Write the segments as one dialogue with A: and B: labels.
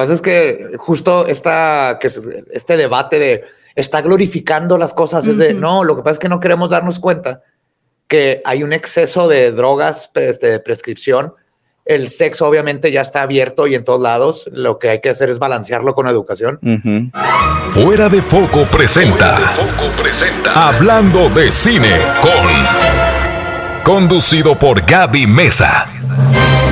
A: pasa es que justo esta, que este debate de está glorificando las cosas, es de no, lo que pasa es que no queremos darnos cuenta que hay un exceso de drogas pues, de prescripción. El sexo obviamente ya está abierto y en todos lados. Lo que hay que hacer es balancearlo con educación.
B: Fuera de foco presenta. foco presenta. Hablando de cine con. Conducido por Gaby Mesa.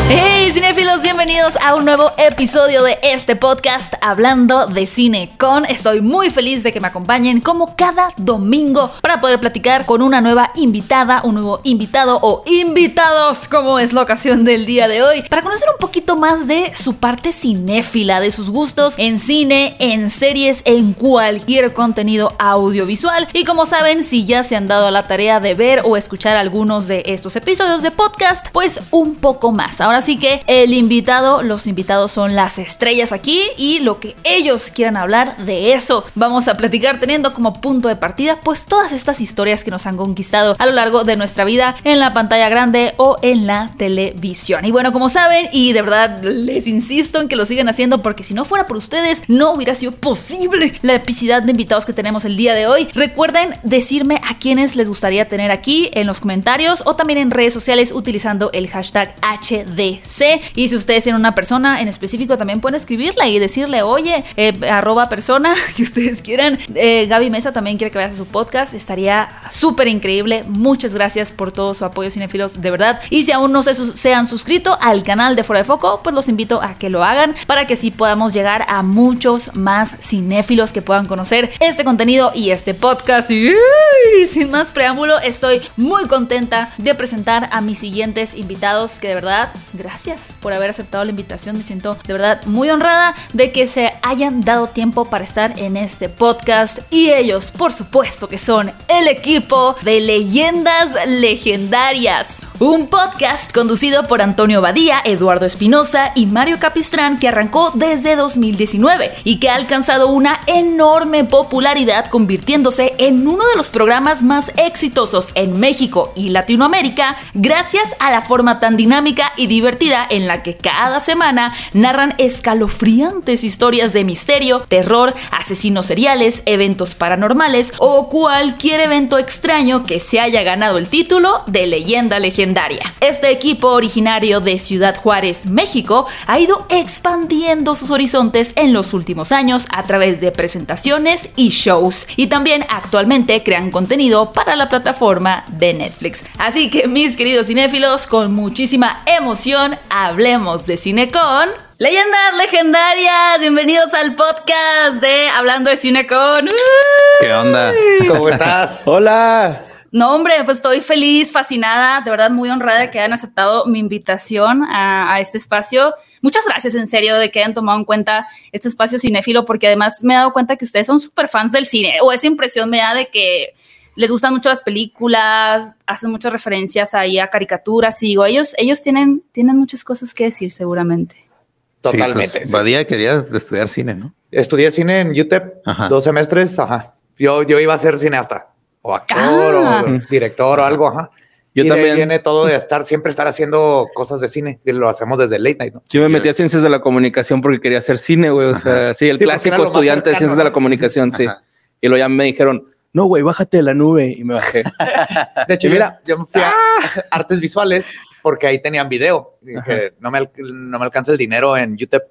C: Hey cinéfilos, bienvenidos a un nuevo episodio de este podcast hablando de cine con. Estoy muy feliz de que me acompañen como cada domingo para poder platicar con una nueva invitada, un nuevo invitado o invitados, como es la ocasión del día de hoy, para conocer un poquito más de su parte cinéfila, de sus gustos en cine, en series, en cualquier contenido audiovisual. Y como saben, si ya se han dado a la tarea de ver o escuchar algunos de estos episodios de podcast, pues un poco más. Ahora sí que el invitado, los invitados son las estrellas aquí y lo que ellos quieran hablar de eso. Vamos a platicar teniendo como punto de partida pues todas estas historias que nos han conquistado a lo largo de nuestra vida en la pantalla grande o en la televisión. Y bueno, como saben, y de verdad les insisto en que lo sigan haciendo porque si no fuera por ustedes no hubiera sido posible la epicidad de invitados que tenemos el día de hoy. Recuerden decirme a quienes les gustaría tener aquí en los comentarios o también en redes sociales utilizando el hashtag HD y si ustedes tienen una persona en específico, también pueden escribirla y decirle, oye, eh, arroba persona que ustedes quieran. Eh, Gaby Mesa también quiere que vayas a su podcast. Estaría súper increíble. Muchas gracias por todo su apoyo, cinefilos, de verdad. Y si aún no se, se han suscrito al canal de Fuera de Foco, pues los invito a que lo hagan para que sí podamos llegar a muchos más cinéfilos que puedan conocer este contenido y este podcast. Y sin más preámbulo, estoy muy contenta de presentar a mis siguientes invitados que de verdad gracias por haber aceptado la invitación. Me siento de verdad muy honrada de que se hayan dado tiempo para estar en este podcast. Y ellos, por supuesto, que son el equipo de leyendas legendarias. Un podcast conducido por Antonio Badía, Eduardo Espinosa y Mario Capistrán que arrancó desde 2019 y que ha alcanzado una enorme popularidad convirtiéndose en uno de los programas más exitosos en México y Latinoamérica gracias a la forma tan dinámica y divertida en la que cada semana narran escalofriantes historias de misterio, terror, asesinos seriales, eventos paranormales o cualquier evento extraño que se haya ganado el título de leyenda legendaria este equipo originario de Ciudad Juárez, México, ha ido expandiendo sus horizontes en los últimos años a través de presentaciones y shows y también actualmente crean contenido para la plataforma de Netflix. Así que mis queridos cinéfilos, con muchísima emoción, hablemos de cine con... Leyendas legendarias, bienvenidos al podcast de Hablando de Cine con...
D: ¿Qué onda?
A: ¿Cómo estás?
D: Hola.
C: No, hombre, pues estoy feliz, fascinada, de verdad muy honrada de que hayan aceptado mi invitación a, este espacio. Muchas gracias, en serio, de que hayan tomado en cuenta este espacio cinéfilo, porque además me he dado cuenta que ustedes son súper fans del cine, o esa impresión me da de que les gustan mucho las películas, hacen muchas referencias ahí a caricaturas, y digo, ellos, ellos tienen, tienen muchas cosas que decir seguramente.
A: Totalmente.
D: Sí, pues, quería estudiar cine, ¿no?
A: Estudié cine en UTEP, dos semestres, ajá. Yo, yo iba a ser cineasta o actor o ah. director o algo, ajá. Yo y también. viene todo de estar, siempre estar haciendo cosas de cine. Y lo hacemos desde late night, ¿no?
D: Yo me metí a ciencias de la comunicación porque quería hacer cine, güey. O sea, sí, el clásico estudiante de ciencias de la comunicación, sí. Y luego ya me dijeron, no, güey, bájate de la nube. Y me bajé.
A: de hecho, mira, yo me fui a ¡Ah! artes visuales porque ahí tenían video. Y dije, no me, no me alcanza el dinero en YouTube,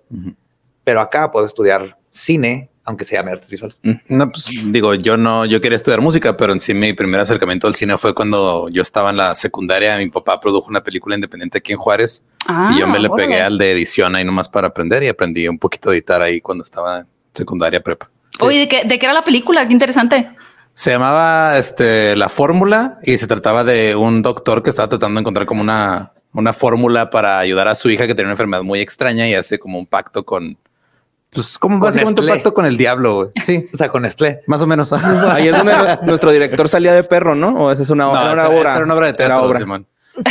A: pero acá puedo estudiar cine aunque se llame artes visuales. Mm,
D: no, pues digo, yo no, yo quería estudiar música, pero en sí mi primer acercamiento al cine fue cuando yo estaba en la secundaria. Mi papá produjo una película independiente aquí en Juárez y yo me le pegué al de edición ahí nomás para aprender y aprendí un poquito de editar ahí cuando estaba en secundaria prepa.
C: Oye, ¿de qué, ¿de qué era la película? Qué interesante.
D: Se llamaba este, La Fórmula y se trataba de un doctor que estaba tratando de encontrar como una, una fórmula para ayudar a su hija que tenía una enfermedad muy extraña y hace como un pacto con, pues como básicamente un pacto con el diablo, güey.
A: Sí. O sea, con Estlé.
D: Más o menos.
E: Ahí es donde nuestro director salía de perro, ¿no? O esa es una,
D: obra. Esa, era una obra de teatro, Simón.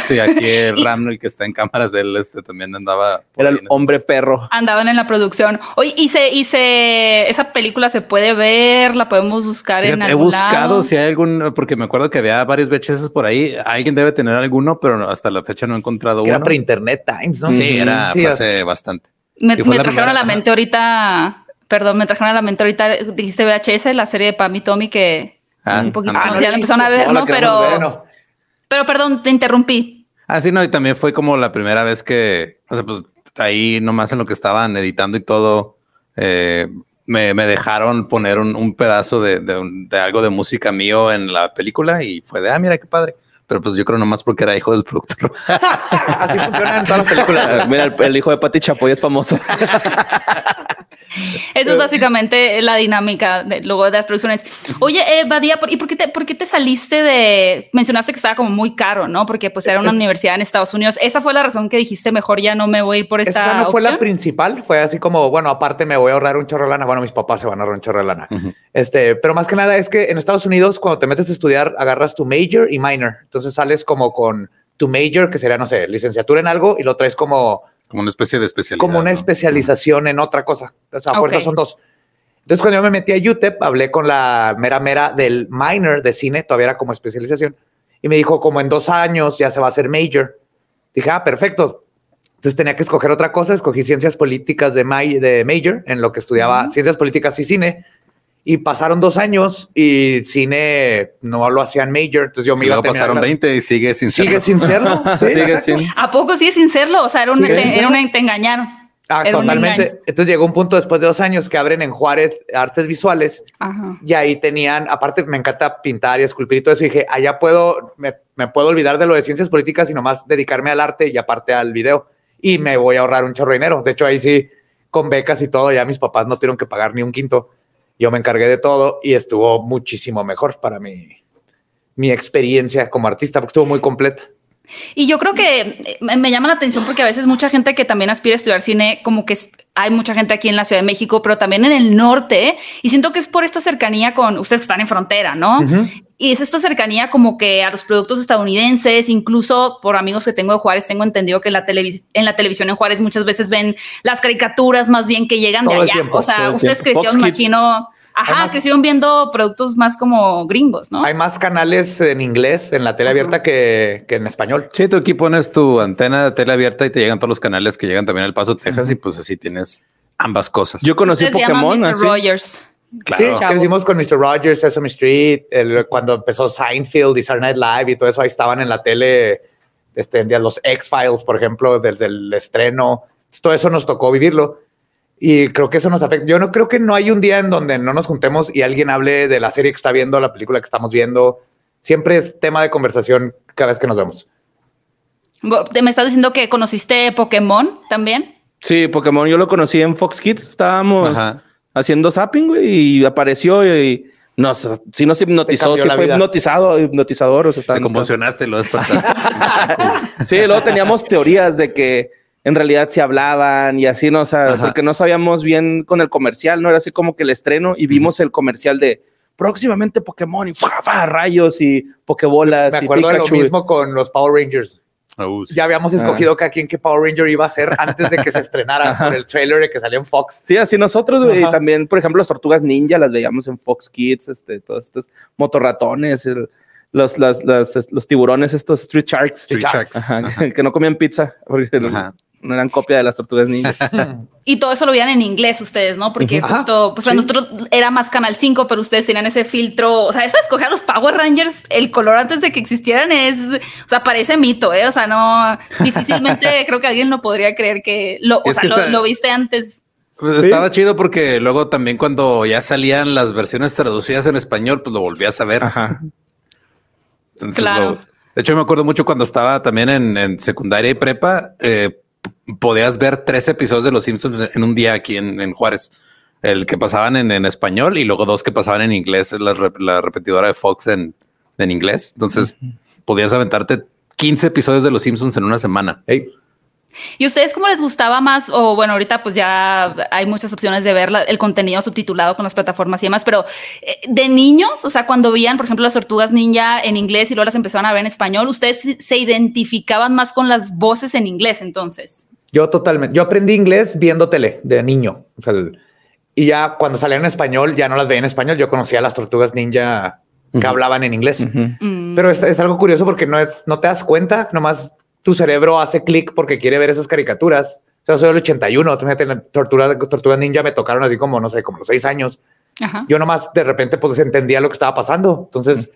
D: Sí, aquí el Ram, el que está en cámaras, él este, también andaba.
E: Era el hombre perro.
C: Andaban en la producción. Oye, y se, y se, esa película se puede ver, la podemos buscar en algún
D: He buscado si hay algún, porque me acuerdo que había varios VHS por ahí. Alguien debe tener alguno, pero hasta la fecha no he encontrado uno.
A: Era pre-internet times, ¿no?
D: Sí, era hace bastante.
C: Me, trajeron a la mente ahorita, perdón, me trajeron a la mente ahorita, dijiste VHS, la serie de Pam y Tommy que ah, un poquito ah, no, ya empezaron a ver, ¿no? Pero, pero perdón, te interrumpí.
D: Ah, sí, no, y también fue como la primera vez que, o sea, pues ahí nomás en lo que estaban editando y todo, eh, me, dejaron poner un, pedazo de, de, algo de música mío en la película y fue de, ah, mira qué padre. Pero pues yo creo nomás porque era hijo del productor.
A: Así funciona en todas las películas.
E: Mira, el, hijo de Pati Chapoy es famoso.
C: Eso es básicamente la dinámica de, luego de las producciones. Oye, eh, Badía, ¿y por qué, te, por qué te saliste de...? Mencionaste que estaba como muy caro, ¿no? Porque pues era una universidad en Estados Unidos. ¿Esa fue la razón que dijiste mejor ya no me voy a ir por esta Esa no
A: fue la principal. Fue así como, bueno, aparte me voy a ahorrar un chorro de lana. Bueno, mis papás se van a ahorrar un chorro de lana. este, pero más que nada es que en Estados Unidos cuando te metes a estudiar agarras tu major y minor. Entonces sales como con tu major, que sería, no sé, licenciatura en algo y lo traes como
D: como una especie de especialidad.
A: Como una especialización en otra cosa. O sea, a fuerza son dos. Entonces, cuando yo me metí a UTEP, hablé con la mera mera del minor de cine, todavía era como especialización, y me dijo, como en dos años ya se va a hacer major. Dije, ah, perfecto. Entonces tenía que escoger otra cosa, escogí ciencias políticas de, de major, en lo que estudiaba ciencias políticas y cine, y pasaron dos años y cine no lo hacían major. Entonces yo me iba a
D: pasaron 20 y sigue sin
A: serlo. Sigue sin serlo.
C: ¿Sí? ¿A poco sigue sin serlo? O sea, era, un, era una, te engañaron.
A: Ah, totalmente. Entonces llegó un punto después de dos años que abren en Juárez artes visuales y ahí tenían, aparte me encanta pintar y esculpir y todo eso. Y dije, allá puedo, me, me, puedo olvidar de lo de ciencias políticas y nomás dedicarme al arte y aparte al video. Y me voy a ahorrar un chorro de dinero. De hecho, ahí sí, con becas y todo, ya mis papás no tuvieron que pagar ni un quinto. Yo me encargué de todo y estuvo muchísimo mejor para mi, mi experiencia como artista, porque estuvo muy completa.
C: Y yo creo que eh, me llama la atención porque a veces mucha gente que también aspira a estudiar cine, como que hay mucha gente aquí en la Ciudad de México, pero también en el norte, y siento que es por esta cercanía con ustedes que están en frontera, ¿no? Y es esta cercanía como que a los productos estadounidenses, incluso por amigos que tengo de Juárez, tengo entendido que en la, en la televisión en Juárez muchas veces ven las caricaturas más bien que llegan de allá. o sea, ustedes crecieron, imagino Ajá, que siguen viendo productos más como gringos, ¿no?
A: Hay más canales en inglés en la tele abierta que, en español.
D: Sí, tú aquí pones tu antena de tele abierta y te llegan todos los canales que llegan también al Paso, Texas, y pues así tienes ambas cosas.
E: Yo conocí Pokémon.
C: Mr. Rogers.
A: Claro. Sí, crecimos con Mr. Rogers, Sesame Street, cuando empezó Seinfeld y Saturday Night Live y todo eso, ahí estaban en la tele, este, los X-Files, por ejemplo, desde el estreno. Todo eso nos tocó vivirlo. Y creo que eso nos afecta. Yo no creo que no hay un día en donde no nos juntemos y alguien hable de la serie que está viendo, la película que estamos viendo. Siempre es tema de conversación cada vez que nos vemos.
C: ¿Me estás diciendo que conociste Pokémon también?
E: Sí, Pokémon yo lo conocí en Fox Kids. Estábamos haciendo zapping y apareció y nos, sí nos hipnotizó, sí fue hipnotizado, hipnotizador. O sea,
D: Te conmocionaste, lo
E: Sí, luego teníamos teorías de que en realidad se hablaban y así, ¿no? O sea, porque no sabíamos bien con el comercial, ¿no? Era así como que el estreno y vimos el comercial de próximamente Pokémon y rayos y Pokébolas.
A: Me acuerdo de lo mismo con los Power Rangers. Oh, ya habíamos ah. escogido que a quién qué Power Ranger iba a ser antes de que se estrenara por el trailer de que salió en Fox.
E: Sí, así nosotros, y también, por ejemplo, las tortugas ninja las veíamos en Fox Kids, este, todos estos motorratones, los, los, tiburones, estos Street Sharks. Street Sharks. Que, no comían pizza. Porque no eran copia de las tortugas ninja.
C: y todo eso lo veían en inglés ustedes, ¿no? Porque justo, pues a nosotros era más Canal 5, pero ustedes tenían ese filtro. O sea, eso de escoger a los Power Rangers, el color antes de que existieran es, o sea, parece mito, ¿eh? O sea, no, difícilmente creo que alguien no podría creer que lo, o sea, lo, viste antes.
D: Pues estaba chido porque luego también cuando ya salían las versiones traducidas en español, pues lo volvías a ver. Ajá. Entonces, claro. de hecho, me acuerdo mucho cuando estaba también en, secundaria y prepa, eh, podías ver tres episodios de Los Simpsons en un día aquí en, Juárez. El que pasaban en, español y luego dos que pasaban en inglés, la, la repetidora de Fox en, inglés. Entonces podías aventarte 15 episodios de Los Simpsons en una semana.
C: ¿Y ustedes cómo les gustaba más? O bueno, ahorita pues ya hay muchas opciones de ver el contenido subtitulado con las plataformas y demás, pero eh, de niños, o sea, cuando veían, por ejemplo, las tortugas ninja en inglés y luego las empezaban a ver en español, ¿ustedes se identificaban más con las voces en inglés entonces?
A: Yo totalmente. Yo aprendí inglés viendo tele de niño. O sea, y ya cuando salían en español, ya no las veía en español. Yo conocía a las tortugas ninja que hablaban en inglés. Mm. Pero es, algo curioso porque no es, no te das cuenta, nomás tu cerebro hace clic porque quiere ver esas caricaturas. sea, soy del 81, Tortuga, Tortuga Ninja me tocaron así como, no sé, como los seis años. Yo nomás de repente pues entendía lo que estaba pasando. Entonces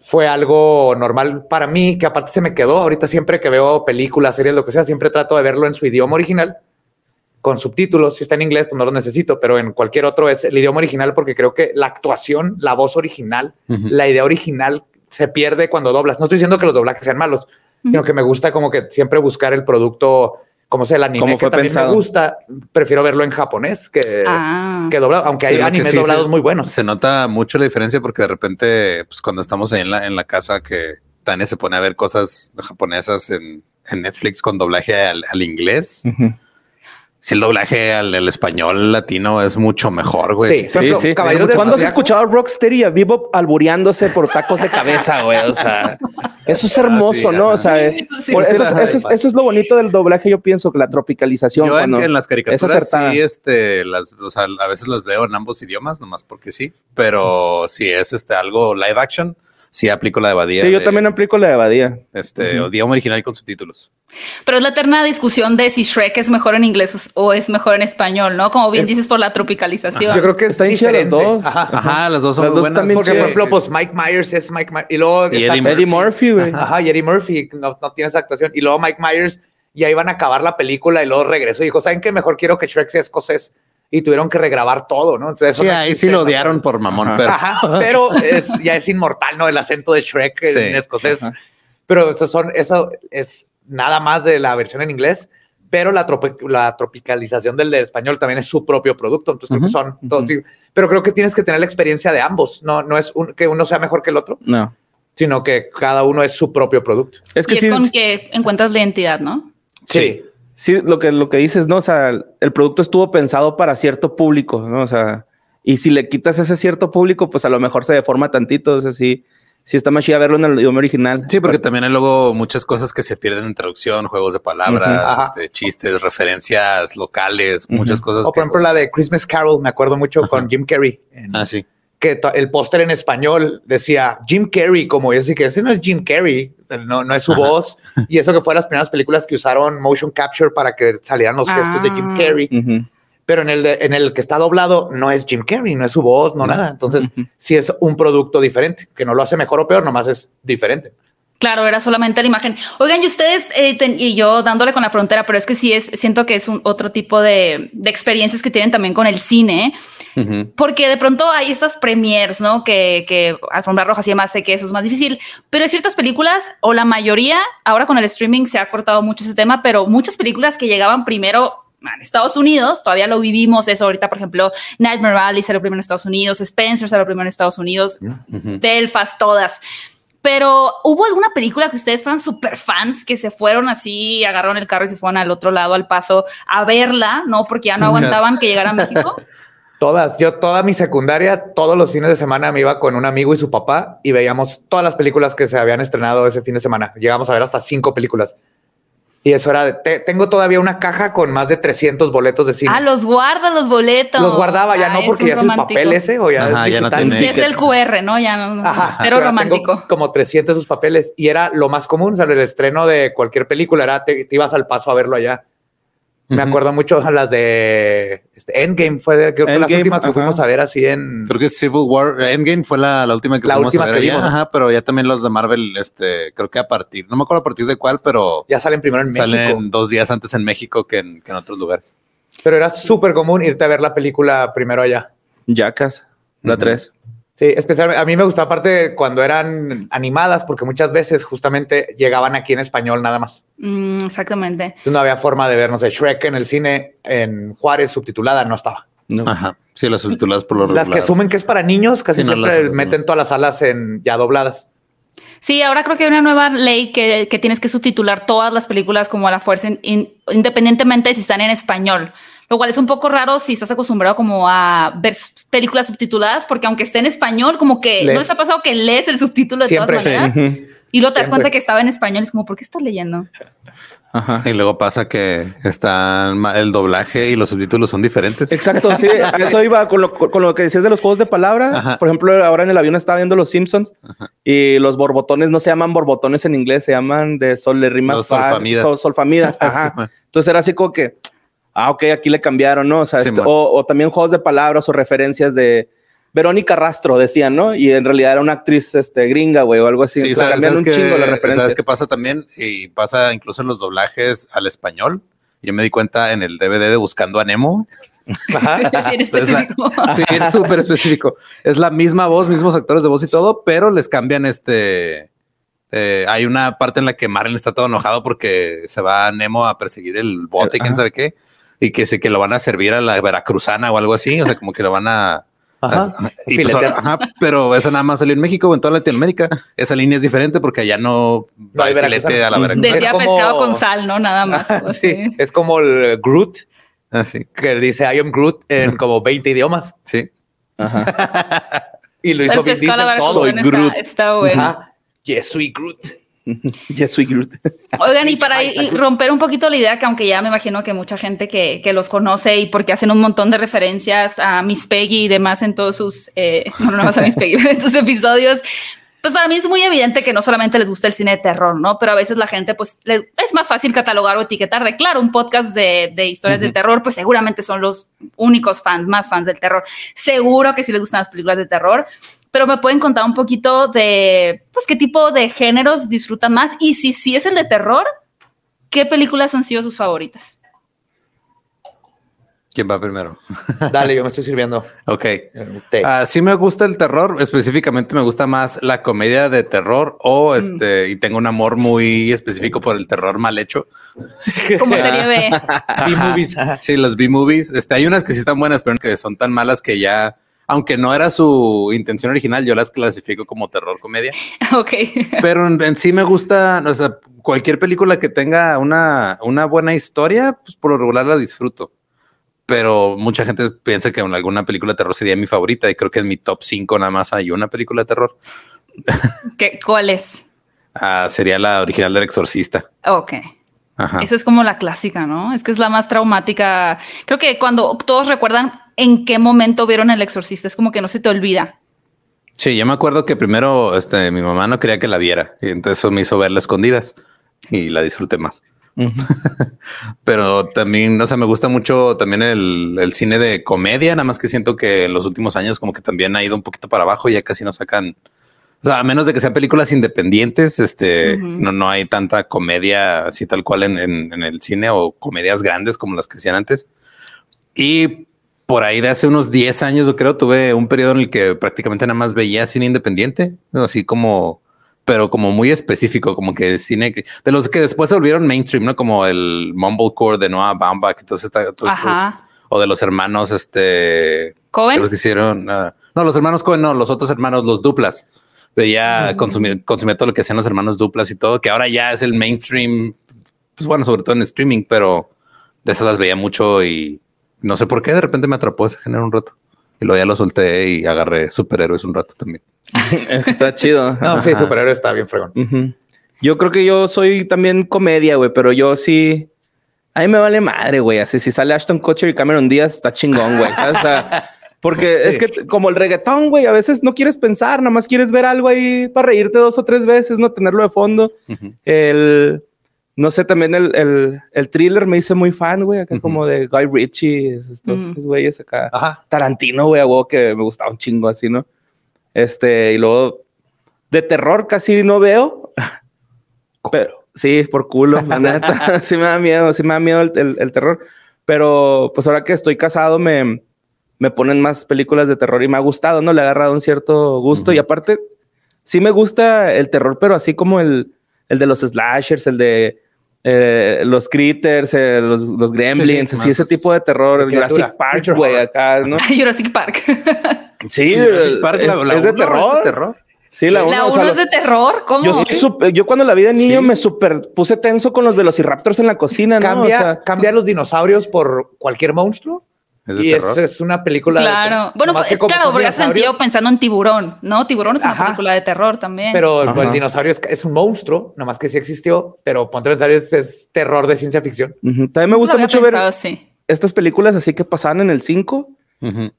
A: fue algo normal para mí, que aparte se me quedó. Ahorita siempre que veo películas, series, lo que sea, siempre trato de verlo en su idioma original, con subtítulos. Si está en inglés, pues no lo necesito, pero en cualquier otro es el idioma original porque creo que la actuación, la voz original, la idea original se pierde cuando doblas. No estoy diciendo que los doblajes sean malos, sino que me gusta como que siempre buscar el producto como sea el anime que también me gusta, prefiero verlo en japonés que, ah. que doblado, aunque hay animes doblados muy buenos.
D: Se nota mucho la diferencia porque de repente, pues cuando estamos ahí en la, en la casa que Tania se pone a ver cosas japonesas en, Netflix con doblaje al, inglés si el doblaje al, español latino es mucho mejor, güey.
E: Sí, sí, sí. ¿Cuándo has escuchado a Rocksteady y a Vivo albureándose por tacos de cabeza, güey? O sea, eso es hermoso, ¿no? O sea, eso, es, lo bonito del doblaje, yo pienso, que la tropicalización.
D: Yo en, las caricaturas sí, este, las, o sea, a veces las veo en ambos idiomas, nomás porque sí, pero si es este algo live action, sí aplico la de Badía.
E: Sí, yo también aplico la de Badía.
D: Este, o idioma original con subtítulos.
C: Pero es la eterna discusión de si Shrek es mejor en inglés o es mejor en español, ¿no? Como bien dices por la tropicalización.
A: Yo creo que está diferente. Las
D: dos. Ajá. las dos son las
A: dos buenas. También Porque, por ejemplo, pues Mike Myers es Mike Myers. Y luego
E: Eddie, Murphy, güey.
A: Ajá, y Eddie Murphy no, no, tiene esa actuación. Y luego Mike Myers ya iban a acabar la película y luego regresó y dijo, ¿saben qué? Mejor quiero que Shrek sea escocés y tuvieron que regrabar todo, ¿no?
D: Entonces, sí, ahí sí lo odiaron por mamón, pero,
A: pero ya es inmortal, ¿no? El acento de Shrek en escocés. Pero eso, son, eso es nada más de la versión en inglés, pero la, la tropicalización del, español también es su propio producto. Entonces, creo que son todos. Pero creo que tienes que tener la experiencia de ambos. No, no es que uno sea mejor que el otro.
E: No.
A: Sino que cada uno es su propio producto.
C: Es que y es con que encuentras la identidad, ¿no?
E: sí sí, lo que, lo que dices, ¿no? O sea, el producto estuvo pensado para cierto público, ¿no? O sea, y si le quitas ese cierto público, pues a lo mejor se deforma tantito, o sea, sí, sí está más chida verlo en el idioma original.
D: Sí, porque también hay luego muchas cosas que se pierden en traducción, juegos de palabras, este, chistes, referencias locales, muchas cosas.
A: O por ejemplo la de Christmas Carol, me acuerdo mucho con Jim Carrey.
D: ah, sí
A: que el póster en español decía Jim Carrey, como decir que ese no es Jim Carrey, no, no es su voz. Y eso que fue las primeras películas que usaron motion capture para que salieran los gestos de Jim ah. Carrey. Pero en el, en el que está doblado no es Jim Carrey, no es su voz, no nada. Entonces, sí es un producto diferente, que no lo hace mejor o peor, nomás es diferente.
C: Claro, era solamente la imagen. Oigan, y ustedes eh, y yo dándole con la frontera, pero es que sí es, siento que es un otro tipo de, experiencias que tienen también con el cine, porque de pronto hay estas premiers, ¿no? Que, que alfombra roja y demás, sé que eso es más difícil, pero hay ciertas películas, o la mayoría, ahora con el streaming se ha cortado mucho ese tema, pero muchas películas que llegaban primero en Estados Unidos, todavía lo vivimos eso ahorita, por ejemplo, Nightmare Valley salió primero en Estados Unidos, Spencer salió primero en Estados Unidos, Belfast, todas. Pero hubo alguna película que ustedes fueron súper fans que se fueron así, agarraron el carro y se fueron al otro lado, al paso, a verla, ¿no? Porque ya no aguantaban que llegara a México.
A: Todas, yo toda mi secundaria, todos los fines de semana me iba con un amigo y su papá y veíamos todas las películas que se habían estrenado ese fin de semana. Llegamos a ver hasta cinco películas. Y eso era, tengo todavía una caja con más de 300 boletos de cine.
C: Ah, los guarda los boletos.
A: Los guardaba, ya no porque ya es el papel ese o ya
C: es digital. No es el QR, ¿no? Ya no. pero, romántico.
A: como 300 esos papeles y era lo más común, o sea, el estreno de cualquier película era te ibas al paso a verlo allá. Me acuerdo mucho a las de este, Endgame, fue de, creo que las últimas que fuimos a ver así en.
D: Creo que Civil War, Endgame fue la, última que fuimos a ver. Que vimos. Ajá, pero ya también los de Marvel, este, creo que a partir, no me acuerdo a partir de cuál, pero.
A: Ya salen primero en México.
D: Salen dos días antes en México que en, que en otros lugares.
A: Pero era súper común irte a ver la película primero allá.
E: Yacas, la 3.
A: Sí, especialmente a mí me gustaba aparte cuando eran animadas, porque muchas veces justamente llegaban aquí en español nada más.
C: Mm, exactamente.
A: no había forma de ver, no sé, Shrek en el cine en Juárez subtitulada no estaba.
D: Ajá. Sí, las subtituladas por lo
A: Las que asumen que es para niños casi siempre meten todas las salas en ya dobladas.
C: Sí, ahora creo que hay una nueva ley que, tienes que subtitular todas las películas como a la fuerza, independientemente de si están en español. Lo cual es un poco raro si estás acostumbrado como a ver películas subtituladas, porque aunque esté en español, como que no les ha pasado que lees el subtítulo de todas maneras. Y luego te das cuenta que estaba en español, es como, ¿por qué estás leyendo?
D: Ajá. Y luego pasa que está el doblaje y los subtítulos son diferentes.
E: Exacto, sí. eso iba con lo, con lo, que decías de los juegos de palabra. Por ejemplo, ahora en el avión estaba viendo Los Simpsons y los borbotones no se llaman borbotones en inglés, se llaman de sol, le rima
D: solfamidas.
E: solfamidas. Ajá. Entonces era así como que ah, ok, aquí le cambiaron, ¿no? O sea, este, o, también juegos de palabras o referencias de Verónica Rastro, decían, ¿no? Y en realidad era una actriz este, gringa, güey, o algo así.
D: Sí, sabes, un chingo la referencia. ¿Sabes qué pasa también? Y pasa incluso en los doblajes al español. Yo me di cuenta en el DVD de Buscando a Nemo. específico. sí, es súper específico. Es la misma voz, mismos actores de voz y todo, pero les cambian este. Eh, hay una parte en la que Marlin está todo enojado porque se va a Nemo a perseguir el bote y quién sabe qué y que sé que lo van a servir a la veracruzana o algo así, o sea, como que lo van a... Ajá. Pues, pero eso nada más salió en México o en toda Latinoamérica. Esa línea es diferente porque allá no,
C: no hay filete a la veracruzana. Decía pescado con sal, ¿no? Nada más.
A: sí, es como el Groot, así ah, que dice I am Groot en como 20 idiomas.
D: Sí.
A: Ajá. y lo hizo bien.
C: Soy Groot. Está, bueno.
A: Yes, soy Groot.
E: ya soy Groot.
C: Oigan, y para romper un poquito la idea, que aunque ya me imagino que mucha gente que, que, los conoce y porque hacen un montón de referencias a Miss Peggy y demás en todos sus, eh, no, no más a Miss Peggy, en sus episodios, pues para mí es muy evidente que no solamente les gusta el cine de terror, ¿no? Pero a veces la gente, pues, es más fácil catalogar o etiquetar de, claro, un podcast de, de historias de terror, pues seguramente son los únicos fans, más fans del terror. Seguro que sí les gustan las películas de terror, pero me pueden contar un poquito de, pues, qué tipo de géneros disfrutan más y si sí es el de terror, ¿qué películas han sido sus favoritas?
D: ¿Quién va primero?
A: Dale, yo me estoy sirviendo.
D: Ok. Uh, sí me gusta el terror, específicamente me gusta más la comedia de terror o mm. este, y tengo un amor muy específico por el terror mal hecho.
C: Como serie B.
A: B-movies.
D: Sí, los B-movies. Este, hay unas que sí están buenas, pero que son tan malas que ya aunque no era su intención original, yo las clasifico como terror comedia.
C: Ok.
D: Pero en, sí me gusta, o sea, cualquier película que tenga una, una buena historia, pues por lo regular la disfruto. Pero mucha gente piensa que alguna película de terror sería mi favorita y creo que en mi top 5 nada más hay una película de terror.
C: ¿Qué, ¿Cuál es?
D: Ah, sería la original del Exorcista.
C: Ok. Esa es como la clásica, ¿no? Es que es la más traumática. Creo que cuando todos recuerdan en qué momento vieron el exorcista, es como que no se te olvida.
D: Sí, yo me acuerdo que primero este, mi mamá no quería que la viera y entonces eso me hizo verla escondidas y la disfruté más. Pero también, o sea, me gusta mucho también el, cine de comedia, nada más que siento que en los últimos años como que también ha ido un poquito para abajo, y ya casi no sacan, o sea, a menos de que sean películas independientes, este, no, no hay tanta comedia así tal cual en, en, el cine o comedias grandes como las que hacían antes. Y por ahí de hace unos 10 años, yo creo, tuve un periodo en el que prácticamente nada más veía cine independiente, así como, pero como muy específico, como que cine de los que después se volvieron mainstream, ¿no? Como el Mumblecore de Noah Baumbach, entonces o de los hermanos, este,
C: Cohen,
D: los que hicieron, ah, no, los hermanos Cohen, no, los otros hermanos, los duplas. Veía, consumir, consumía todo lo que hacían los hermanos duplas y todo, que ahora ya es el mainstream, pues bueno, sobre todo en streaming, pero de esas las veía mucho y no sé por qué de repente me atrapó ese género un rato. Y luego ya lo solté y agarré superhéroes un rato también.
E: es que está chido.
A: No, sí, superhéroes está bien fregón.
E: Yo creo que yo soy también comedia, güey, pero yo sí. A mí me vale madre, güey. Así si sale Ashton Kutcher y Cameron Díaz, está chingón, güey. O sea, porque es que como el reggaetón, güey, a veces no quieres pensar, nada más quieres ver algo ahí para reírte dos o tres veces, no tenerlo de fondo. El no sé, también el, el, el, thriller me hice muy fan, güey, acá como de Guy Ritchie, estos, güeyes acá. Ajá. Tarantino, güey, algo que me gustaba un chingo así, ¿no? Este, y luego de terror casi no veo, pero sí, por culo, la neta, sí me da miedo, sí me da miedo el, el, terror. Pero pues ahora que estoy casado me, me ponen más películas de terror y me ha gustado, ¿no? Le ha agarrado un cierto gusto y aparte sí me gusta el terror, pero así como el el de los slashers, el de eh, los critters, eh, los, los, gremlins, así ese tipo de terror. Jurassic Park, güey, acá, ¿no?
C: Jurassic Park.
E: sí, Jurassic Park es, de terror.
C: Sí, la 1 es de terror. ¿Cómo?
E: Yo, yo cuando la vi de niño me super puse tenso con los velociraptors en la cocina. ¿no?
A: Cambia, cambia los dinosaurios por cualquier monstruo y es, es, una película.
C: Claro. bueno, pues, claro, porque hace sentido pensando en tiburón, ¿no? Tiburón es una película de terror también.
A: Pero el dinosaurio es, un monstruo, nomás que sí existió, pero ponte a pensar, es, terror de ciencia ficción.
E: También me gusta mucho ver estas películas así que pasaban en el 5,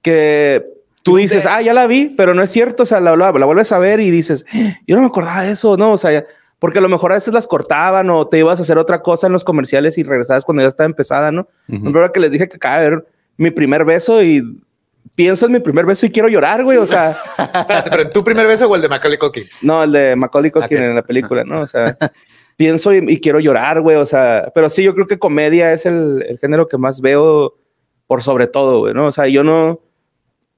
E: que tú dices, ah, ya la vi, pero no es cierto. O sea, la, la, vuelves a ver y dices, yo no me acordaba de eso, ¿no? O sea, porque a lo mejor a veces las cortaban o te ibas a hacer otra cosa en los comerciales y regresabas cuando ya estaba empezada, ¿no? Uh que les dije que acaba de ver mi primer beso y pienso en mi primer beso y quiero llorar, güey. O sea,
A: pero en tu primer beso o el de Macaulay Culkin?
E: No, el de Macaulay Culkin en la película, ¿no? O sea, pienso y, quiero llorar, güey. O sea, pero sí, yo creo que comedia es el, el género que más veo por sobre todo, güey, ¿no? O sea, yo no,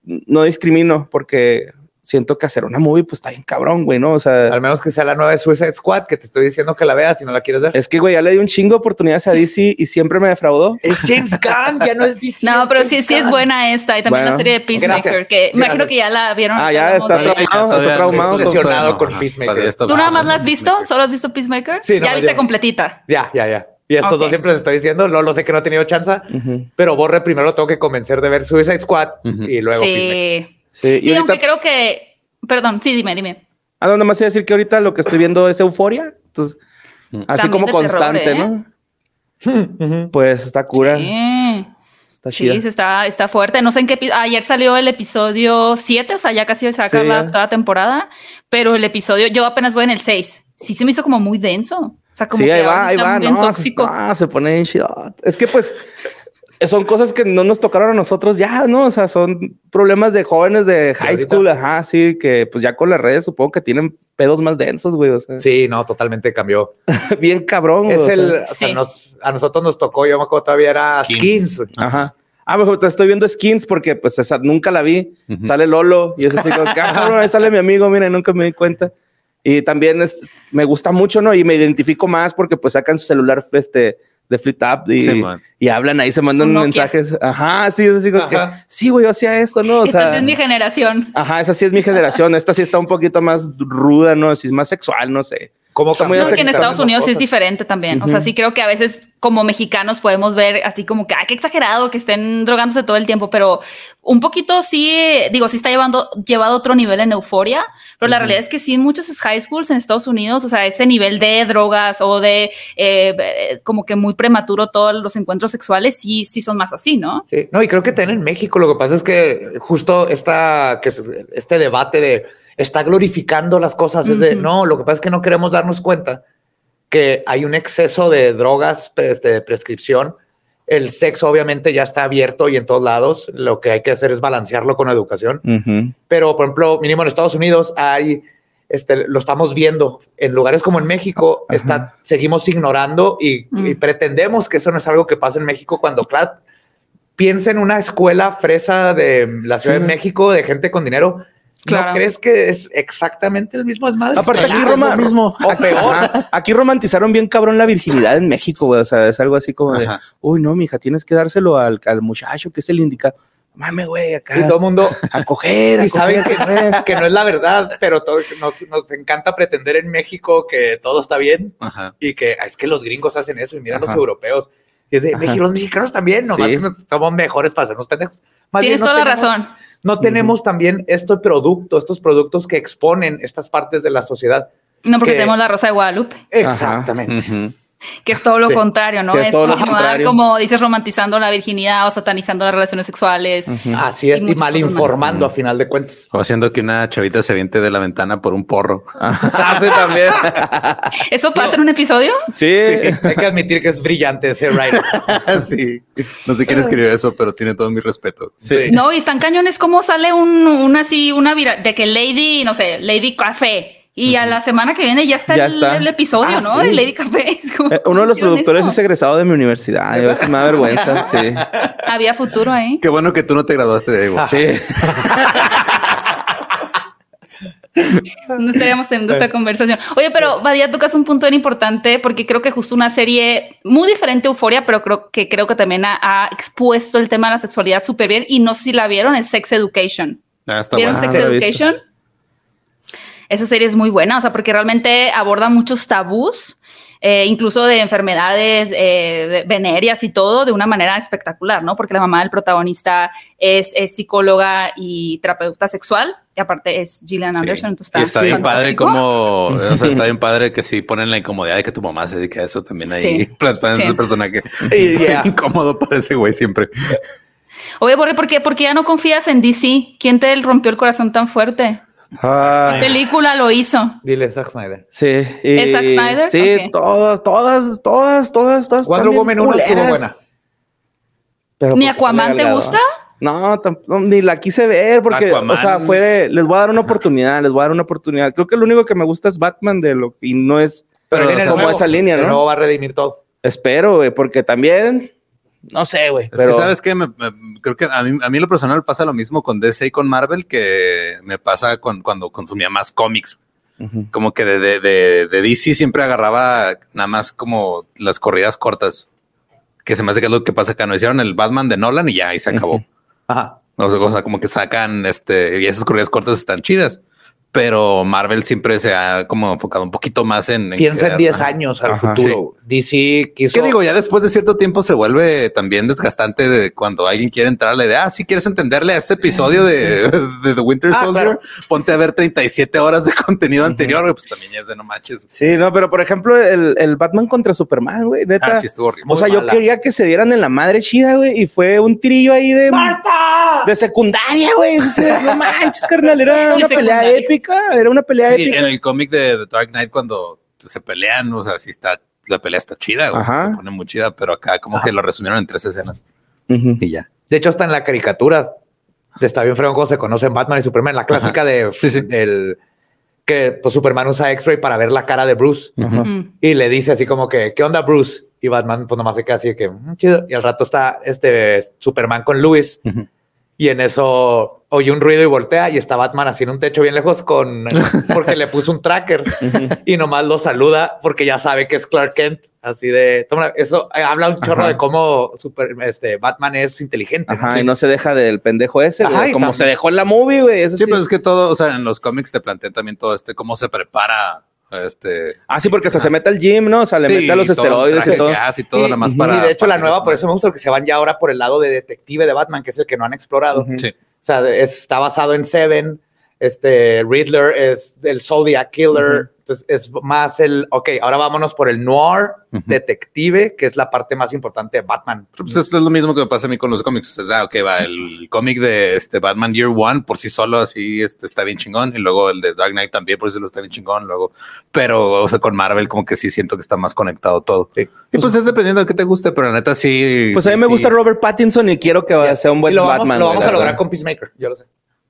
E: no discrimino porque siento que hacer una movie pues está bien cabrón, güey, ¿no? O sea,
A: al menos que sea la nueva de Suicide Squad, que te estoy diciendo que la veas si no la quieres ver.
E: Es que, güey, ya le di un chingo de oportunidades a DC y siempre me defraudó.
A: Es James Gunn, ya no es DC.
C: No, pero sí, sí es buena esta y también la serie de Peacemaker, que imagino que ya la vieron.
E: Ah, ya está traumado, está traumado.
A: Obsesionado con Peacemaker.
C: ¿Tú nada más la has visto? ¿Solo has visto Peacemaker? Sí. Ya viste completita.
A: Ya, ya, ya. Y estos dos siempre les estoy diciendo, no lo sé que no he tenido chance, pero Borre primero tengo que convencer de ver Suicide Squad y luego
C: sí. Sí, sí aunque creo que Perdón, sí, dime, dime.
E: Ah, nada más iba a decir que ahorita lo que estoy viendo es euforia. Entonces, mm. así como constante, ¿no? ¿eh? pues está cura.
C: Sí. Está chida. Sí, está, está fuerte. No sé en qué. Ayer salió el episodio 7, o sea, ya casi se acaba toda temporada. Pero el episodio, yo apenas voy en el 6. Sí se me hizo como muy denso. O sea, como
E: sí,
C: que
E: ahí va, ahí va, no, tóxico. Se, se pone chido. Es que pues son cosas que no nos tocaron a nosotros ya, ¿no? O sea, son problemas de jóvenes de high school, ajá, sí, que pues ya con las redes supongo que tienen pedos más densos, güey. O sea.
A: Sí, no, totalmente cambió.
E: Bien cabrón.
A: Es el, o sea, a nosotros nos tocó, yo me acuerdo todavía era Skins.
E: Ajá. Ah, mejor te estoy viendo Skins porque pues esa nunca la vi. Sale Lolo y eso así como que, ah, ahí sale mi amigo, mira, nunca me di cuenta. Y también es, me gusta mucho, ¿no? Y me identifico más porque pues sacan su celular, este, de Flip Up y, y, hablan ahí, se mandan mensajes. Ajá, sí, es así como que, sí, güey, yo hacía eso, ¿no?
C: O Esta sí es mi generación.
E: Ajá, esa sí es mi generación. Esta sí está un poquito más ruda, ¿no? Así es más sexual, no sé.
C: ¿Cómo no, que en Estados Unidos sí es diferente también. O sea, sí creo que a veces como mexicanos podemos ver así como que, ay, qué exagerado que estén drogándose todo el tiempo, pero un poquito sí, digo, sí está llevando, llevado a otro nivel en euforia, pero la realidad es que sí en muchos high schools en Estados Unidos, o sea, ese nivel de drogas o de eh, como que muy prematuro todos los encuentros sexuales, sí, sí son más así, ¿no?
A: Sí, no, y creo que también en México lo que pasa es que justo esta, que este debate de está glorificando las cosas. Es de, no, lo que pasa es que no queremos darnos cuenta que hay un exceso de drogas este, de prescripción. El sexo obviamente ya está abierto y en todos lados. Lo que hay que hacer es balancearlo con educación. Pero, por ejemplo, mínimo en Estados Unidos hay, este, lo estamos viendo en lugares como en México, está, seguimos ignorando y, y, pretendemos que eso no es algo que pasa en México cuando, claro, piensa en una escuela fresa de la Ciudad de México, de gente con dinero ¿No crees que es exactamente el mismo desmadre?
E: Aparte, aquí, Roma, mismo. O peor. Aquí romantizaron bien cabrón la virginidad en México, güey. O sea, es algo así como de, uy, no, mija, tienes que dárselo al, al muchacho que es el indicado. Mame, güey, acá.
A: Y todo el mundo
E: a coger.
A: y saben que, que, no es la verdad, pero todo, nos, nos, encanta pretender en México que todo está bien y que ah, es que los gringos hacen eso y miran los europeos. Y es de, los mexicanos también, nomás que estamos mejores para hacernos pendejos.
C: Tienes toda la razón.
A: No tenemos también este producto, estos productos que exponen estas partes de la sociedad.
C: No, porque tenemos la Rosa de Guadalupe.
A: Exactamente
C: que es todo lo contrario, ¿no? es, como dices, romantizando la virginidad o satanizando las relaciones sexuales.
A: Así es, y, mal informando a final de cuentas.
D: O haciendo que una chavita se viente de la ventana por un porro.
A: Hace también.
C: ¿Eso pasa en un episodio?
A: Sí. Hay que admitir que es brillante ese writer.
D: sí. No sé quién escribió eso, pero tiene todo mi respeto.
C: Sí. No, y están cañones como sale un, así, una vira de que Lady, no sé, Lady Café y a la semana que viene ya está, el, episodio, ah, ¿no? De Lady Café.
E: Eh, uno de los productores es egresado de mi universidad. A veces me da vergüenza, sí.
C: Había futuro ahí.
D: Qué bueno que tú no te graduaste de ahí.
E: Sí.
C: no estaríamos teniendo esta conversación. Oye, pero Badía tocas un punto bien importante porque creo que justo una serie muy diferente a Euforia, pero creo que creo que también ha, expuesto el tema de la sexualidad súper bien y no sé si la vieron, es Sex Education.
D: Ah, está
C: ¿Vieron Sex Education? Esa serie es muy buena, o sea, porque realmente aborda muchos tabús, eh, incluso de enfermedades eh, venéreas y todo, de una manera espectacular, ¿no? Porque la mamá del protagonista es, psicóloga y terapeuta sexual, y aparte es Gillian Anderson, entonces está,
D: está bien padre como, o sea, está bien padre que sí ponen la incomodidad de que tu mamá se dedique a eso también ahí, sí. ese personaje. incómodo para ese güey siempre.
C: Oye, ¿por qué, ¿por qué ya no confías en DC? ¿Quién te rompió el corazón tan fuerte? ¿Qué película lo hizo?
A: Dile Zack Snyder.
E: Sí.
C: ¿Es Zack Snyder?
E: Sí, todas, todas, todas, todas, todas.
A: Wonder Woman 1 estuvo buena.
C: ¿Ni Aquaman te gusta?
E: No, ni la quise ver porque, o sea, fue les voy a dar una oportunidad, les voy a dar una oportunidad. Creo que lo único que me gusta es Batman de lo y no es
A: pero
E: como esa línea, ¿no?
A: No va a redimir todo.
E: Espero, güey, porque también no sé, güey.
D: Es que sabes que creo que a mí, a mí lo personal pasa lo mismo con DC y con Marvel que me pasa con, cuando consumía más cómics. Como que de, de, de, DC siempre agarraba nada más como las corridas cortas. Que se me hace que es lo que pasa acá. No hicieron el Batman de Nolan y ya ahí se acabó. Ajá. O sea, como que sacan este y esas corridas cortas están chidas pero Marvel siempre se ha como enfocado un poquito más en...
A: Piensa en 10 años al futuro. DC quiso...
D: ¿Qué digo? Ya después de cierto tiempo se vuelve también desgastante de cuando alguien quiere entrar a la idea, ah, si quieres entenderle a este episodio de, The Winter ah, Soldier, ponte a ver 37 horas de contenido anterior, pues también ya es de no manches.
E: Sí, no, pero por ejemplo, el, Batman contra Superman, güey, neta. Ah, sí, estuvo horrible. O sea, yo quería que se dieran en la madre chida, güey, y fue un tirillo ahí de... ¡Marta! De secundaria, güey. No manches, carnal, era una pelea épica era una pelea
D: épica. En el cómic de The Dark Knight, cuando se pelean, o sea, sí está, la pelea está chida, o sea, se pone muy chida, pero acá como que lo resumieron en tres escenas. Y ya.
A: De hecho, hasta en la caricatura está bien fregón cuando se conocen Batman y Superman, la clásica de el que pues, Superman usa X-ray para ver la cara de Bruce. Y le dice así como que, ¿qué onda, Bruce? Y Batman, pues nomás se queda así de que, mm, chido. Y al rato está este Superman con Luis y en eso oye un ruido y voltea y está Batman así en un techo bien lejos con porque le puso un tracker y nomás lo saluda porque ya sabe que es Clark Kent. Así de toma, eso eh, habla un chorro de cómo super, este Batman es inteligente.
E: Ajá, y no se deja del pendejo ese, como se dejó en la movie, güey.
D: Sí, pero es que todo, o sea, en los cómics te plantean también todo este cómo se prepara este.
E: Ah, sí, porque hasta se mete al gym, ¿no? O sea, le mete a los esteroides y todo.
D: y todo, nada más para.
A: Y de hecho, la nueva, por eso me gusta, porque se van ya ahora por el lado de detective de Batman, que es el que no han explorado. Sí. Sea, está basado en Seven. Este Riddler es el Zodiac Killer. Entonces es más el, ok, ahora vámonos por el noir detective, que es la parte más importante de Batman.
D: Pues es lo mismo que me pasa a mí con los cómics. Es, ah, ok, va, el cómic de este Batman Year One por sí solo así este, está bien chingón. Y luego el de Dark Knight también por sí solo está bien chingón. Luego, pero, o sea, con Marvel como que sí siento que está más conectado todo. Y pues, pues, es dependiendo de qué te guste, pero la neta sí.
E: Pues a mí me gusta Robert Pattinson y quiero que sea un buen Batman.
A: Lo vamos a lograr con Peacemaker, yo lo sé.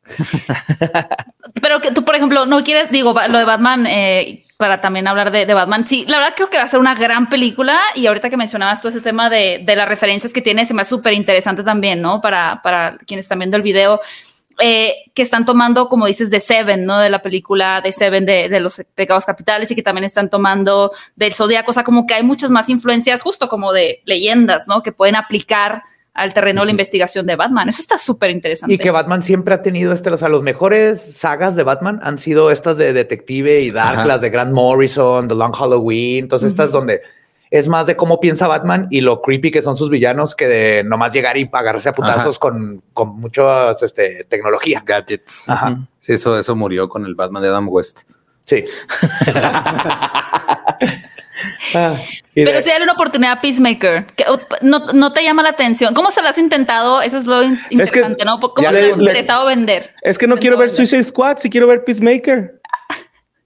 C: Pero que tú, por ejemplo, no quieres, digo, lo de Batman, eh, para también hablar de, Batman. Sí, la verdad creo que va a ser una gran película. Y ahorita que mencionabas todo ese tema de, las referencias que tiene, se me hace súper interesante también, ¿no? Para, para quienes están viendo el video. Eh, que están tomando, como dices, de Seven, ¿no? De la película de Seven de, de, los pecados capitales y que también están tomando del Zodíaco. O sea, como que hay muchas más influencias, justo como de leyendas, ¿no? Que pueden aplicar al terreno de la investigación de Batman. Eso está súper interesante.
A: Y que Batman siempre ha tenido este, o sea, los mejores sagas de Batman han sido estas de Detective y Dark, las de Grant Morrison, The Long Halloween, entonces estas donde es más de cómo piensa Batman y lo creepy que son sus villanos que de nomás llegar y agarrarse a putazos con, con muchas este, tecnología.
D: Gadgets. Sí, eso, eso murió con el Batman de Adam West.
A: Sí.
C: Ah, Pero si hay una oportunidad a Peacemaker, que no, te llama la atención. ¿Cómo se lo has intentado? Eso es lo interesante, ¿no? ¿Cómo se lo has interesado vender?
E: Es que no quiero ver Suicide Squad, si quiero ver Peacemaker.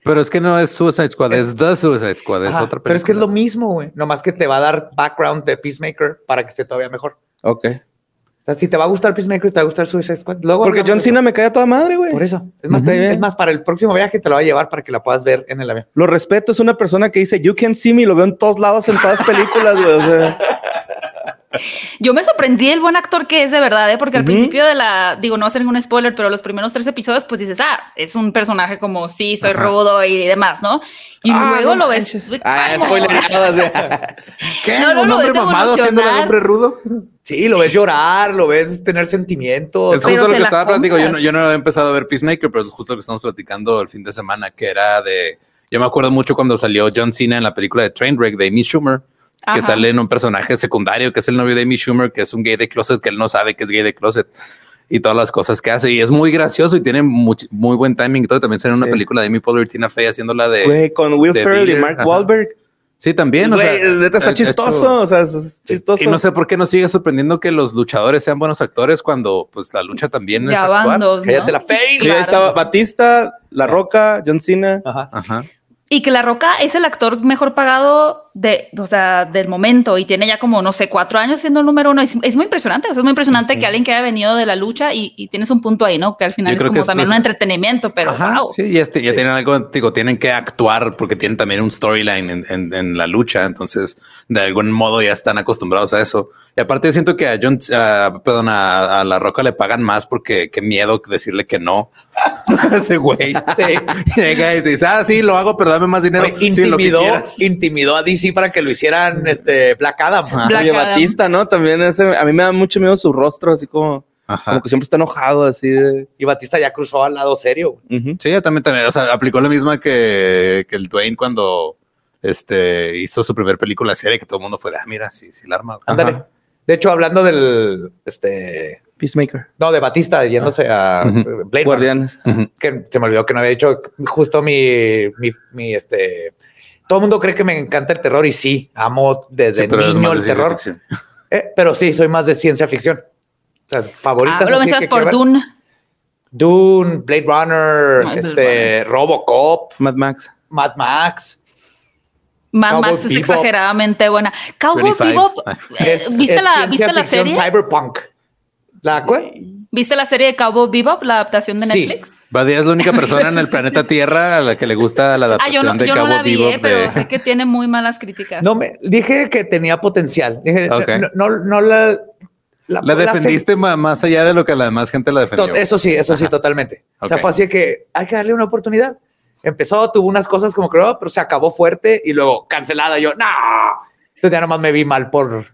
D: Pero es que no es Suicide Squad, es, The Suicide Squad, es otra película.
A: Pero es que es lo mismo, güey. Nomás que te va a dar background de Peacemaker para que esté todavía mejor.
E: Ok
A: si te va a gustar Peacemaker, te va a gustar Suicide Squad.
E: Luego Porque John Cena me cae a toda madre, güey.
A: Por eso. Es más, es más, para el próximo viaje te lo va a llevar para que la puedas ver en el avión.
E: Lo respeto, es una persona que dice, you can see me, lo veo en todos lados, en todas películas, güey. O sea.
C: Yo me sorprendí el buen actor que es de verdad, ¿eh? porque al principio de la, digo, no va a ser ningún spoiler, pero los primeros tres episodios, pues dices, ah, es un personaje como, sí, soy rudo y demás, ¿no? Y ah, luego lo ves.
E: Ah, spoiler.
D: ¿Qué? No, ¿Un hombre mamado haciendo un hombre rudo?
A: Sí, lo ves llorar, lo ves tener sentimientos.
D: Es justo lo que estaba platicando. Yo no, yo no había empezado a ver Peacemaker, pero es justo lo que estamos platicando el fin de semana, que era de. Yo me acuerdo mucho cuando salió John Cena en la película de Trainwreck de Amy Schumer que sale en un personaje secundario que es el novio de Amy Schumer, que es un gay de closet, que él no sabe que es gay de closet y todas las cosas que hace. Y es muy gracioso y tiene muy, buen timing y todo. También sale en una película de Amy Poehler y Tina Fey haciéndola de.
E: con Will Ferrell y Mark Wahlberg.
D: Sí, también.
E: o sea, está chistoso. o sea, es chistoso.
D: Y no sé por qué nos sigue sorprendiendo que los luchadores sean buenos actores cuando pues la lucha también es actuar.
C: ¿no?
E: la face. Sí, estaba Batista, La Roca, John Cena. Ajá. Ajá.
C: Y que La Roca es el actor mejor pagado de, o sea, del momento y tiene ya como, no sé, cuatro años siendo el número uno. Es, muy impresionante. es muy impresionante que alguien que haya venido de la lucha y, tienes un punto ahí, ¿no? Que al final es como también un entretenimiento, pero wow.
D: Sí, y este, ya tienen algo, digo, tienen que actuar porque tienen también un storyline en, en, la lucha. Entonces, de algún modo ya están acostumbrados a eso. Y aparte, siento que a John, perdón, a, La Roca le pagan más porque qué miedo decirle que no. Ese güey llega y dice, ah, sí, lo hago, pero dame más dinero.
A: intimidó, intimidó a DC para que lo hicieran este Black Adam.
E: Black Batista, ¿no? También ese, a mí me da mucho miedo su rostro, así como, como que siempre está enojado, así de...
A: Y Batista ya cruzó al lado serio.
D: Sí, ya también, también, o sea, aplicó la misma que, que el Dwayne cuando este, hizo su primer película serie, que todo el mundo fue, ah, mira, sí, sí, la arma.
A: Ándale. De hecho, hablando del, este,
E: Peacemaker.
A: No, de Batista yéndose a
E: Blade Guardianes.
A: Que se me olvidó que no había dicho justo mi, mi, este. Todo el mundo cree que me encanta el terror y sí, amo desde niño el terror. Eh, pero sí, soy más de ciencia ficción. O sea, favoritas.
C: Ah, lo mencionas por Dune.
A: Dune, Blade Runner, este, Robocop,
E: Mad Max.
A: Mad Max.
C: Mad Max es exageradamente buena. Cowboy Bebop, eh, ¿viste, la, ¿viste la serie?
A: Cyberpunk. ¿La cuál?
C: ¿Viste la serie de Cowboy Bebop, la adaptación de Netflix?
D: Badía es la única persona en el planeta Tierra a la que le gusta la adaptación ah, yo no, de yo no la vi, eh,
C: pero sé que tiene muy malas críticas.
A: No, me dije que tenía potencial. Dije, no, no, la...
D: La, defendiste más allá de lo que la demás gente la defendió.
A: Eso sí, eso sí, totalmente. O sea, fue así que hay que darle una oportunidad. Empezó, tuvo unas cosas como creo, pero se acabó fuerte y luego cancelada. Yo, no. Entonces ya nomás me vi mal por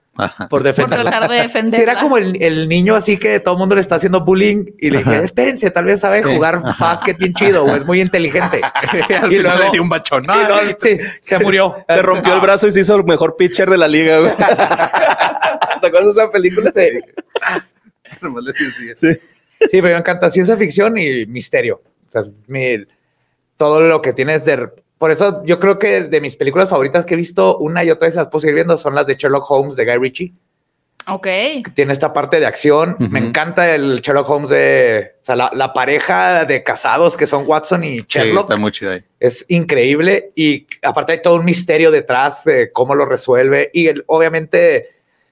A: por defenderla.
C: tratar de defenderla.
A: era como el, niño así que todo el mundo le está haciendo bullying y le dije, espérense, tal vez sabe jugar básquet bien chido o es muy inteligente.
D: y luego le un bachón.
A: sí, se murió.
E: Se rompió el brazo y se hizo el mejor pitcher de la liga. Güey. ¿Te acuerdas de esa película?
A: Sí. sí. sí, me encanta ciencia ficción y misterio. O sea, todo lo que tienes de por eso yo creo que de mis películas favoritas que he visto una y otra vez las puedo seguir viendo son las de Sherlock Holmes de Guy Ritchie.
C: Ok.
A: Tiene esta parte de acción. Me encanta el Sherlock Holmes de o sea, la, pareja de casados que son Watson y Sherlock.
D: está muy chido ahí.
A: Es increíble. Y aparte hay todo un misterio detrás de cómo lo resuelve. Y obviamente,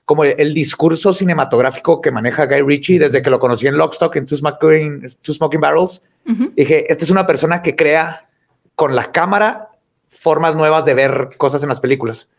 A: como el, discurso cinematográfico que maneja Guy Ritchie desde que lo conocí en Lockstock, en Two Smoking, Two Smoking Barrels, dije, esta es una persona que crea con la cámara formas nuevas de ver cosas en las películas.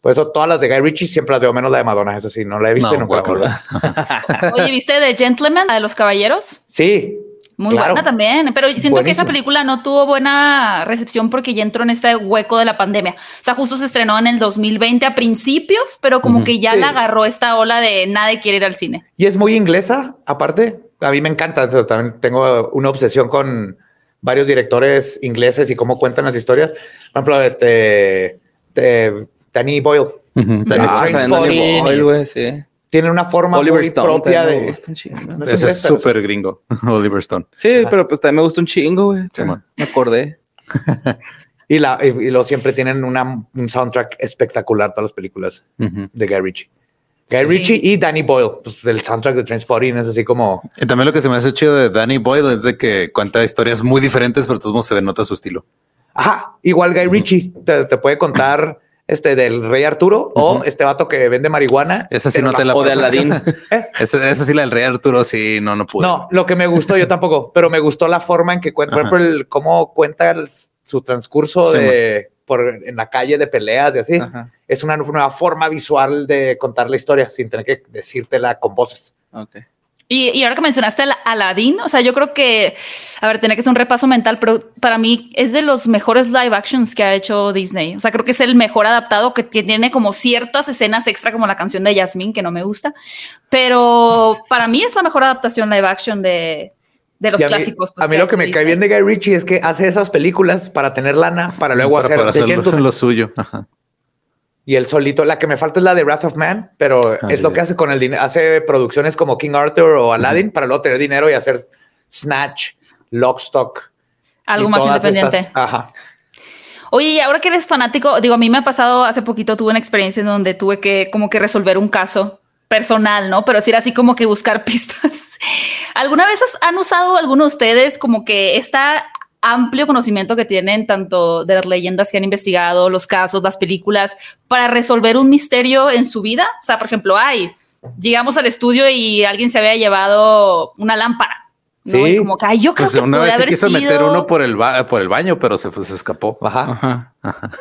A: Por eso todas las de Guy Ritchie siempre las veo menos la de Madonna, es así, no la he visto nunca.
C: Oye, ¿viste The Gentleman, la de los caballeros?
A: Sí.
C: Muy buena también, pero siento que esa película no tuvo buena recepción porque ya entró en este hueco de la pandemia. O sea, justo se estrenó en el 2020 a principios, pero como que ya la agarró esta ola de nadie quiere ir al cine.
A: Y es muy inglesa, aparte. A mí me encanta, también tengo una obsesión con varios directores ingleses y cómo cuentan las historias. Por ejemplo, este Danny Boyle.
E: Danny Boyle, sí.
A: Tiene una forma muy propia de.
D: Ese es súper gringo, Oliver Stone.
E: Sí, pero pues también me gusta un chingo, güey. me acordé.
A: y, la, y, lo siempre tienen una, un soundtrack espectacular, todas las películas de Guy Ritchie. Guy Ritchie y Danny Boyle, pues el soundtrack de Transporting es así como.
D: Y también lo que se me hace chido de Danny Boyle es de que cuenta historias muy diferentes, pero todos se nota su estilo.
A: Ajá, igual Guy Ritchie te, puede contar este del Rey Arturo o este vato que vende marihuana.
D: Esa sí no te la
E: O de Aladdin.
D: ¿Eh? Esa, sí la del Rey Arturo, sí, no, no pude.
A: No, lo que me gustó yo tampoco, pero me gustó la forma en que cuenta, por ejemplo, el, cómo cuenta su transcurso de en la calle de peleas y así. Es una nueva forma visual de contar la historia sin tener que decírtela con voces.
C: Y, ahora que mencionaste el Aladdin, o sea, yo creo que, a ver, tiene que ser un repaso mental, pero para mí es de los mejores live actions que ha hecho Disney. O sea, creo que es el mejor adaptado que tiene como ciertas escenas extra, como la canción de Jasmine, que no me gusta. Pero para mí es la mejor adaptación live action de, de los clásicos.
A: Pues, a mí lo que me cae bien de Guy Ritchie es que hace esas películas para tener lana, para luego hacer
D: lo suyo.
A: Y el solito, la que me falta es la de Wrath of Man, pero es lo que hace con el dinero. Hace producciones como King Arthur o Aladdin para luego tener dinero y hacer Snatch, Lockstock.
C: Algo más independiente.
A: ajá.
C: Oye, y ahora que eres fanático, digo, a mí me ha pasado hace poquito, tuve una experiencia en donde tuve que como que resolver un caso personal, ¿no? Pero sí era así como que buscar pistas. ¿Alguna vez han usado alguno de ustedes como que esta amplio conocimiento que tienen tanto de las leyendas que han investigado, los casos, las películas, para resolver un misterio en su vida? O sea, por ejemplo, ay, llegamos al estudio y alguien se había llevado una lámpara. Sí, como que yo creo pues que una vez se quiso
D: meter uno por el, por el baño, pero se, se escapó.
A: Ajá.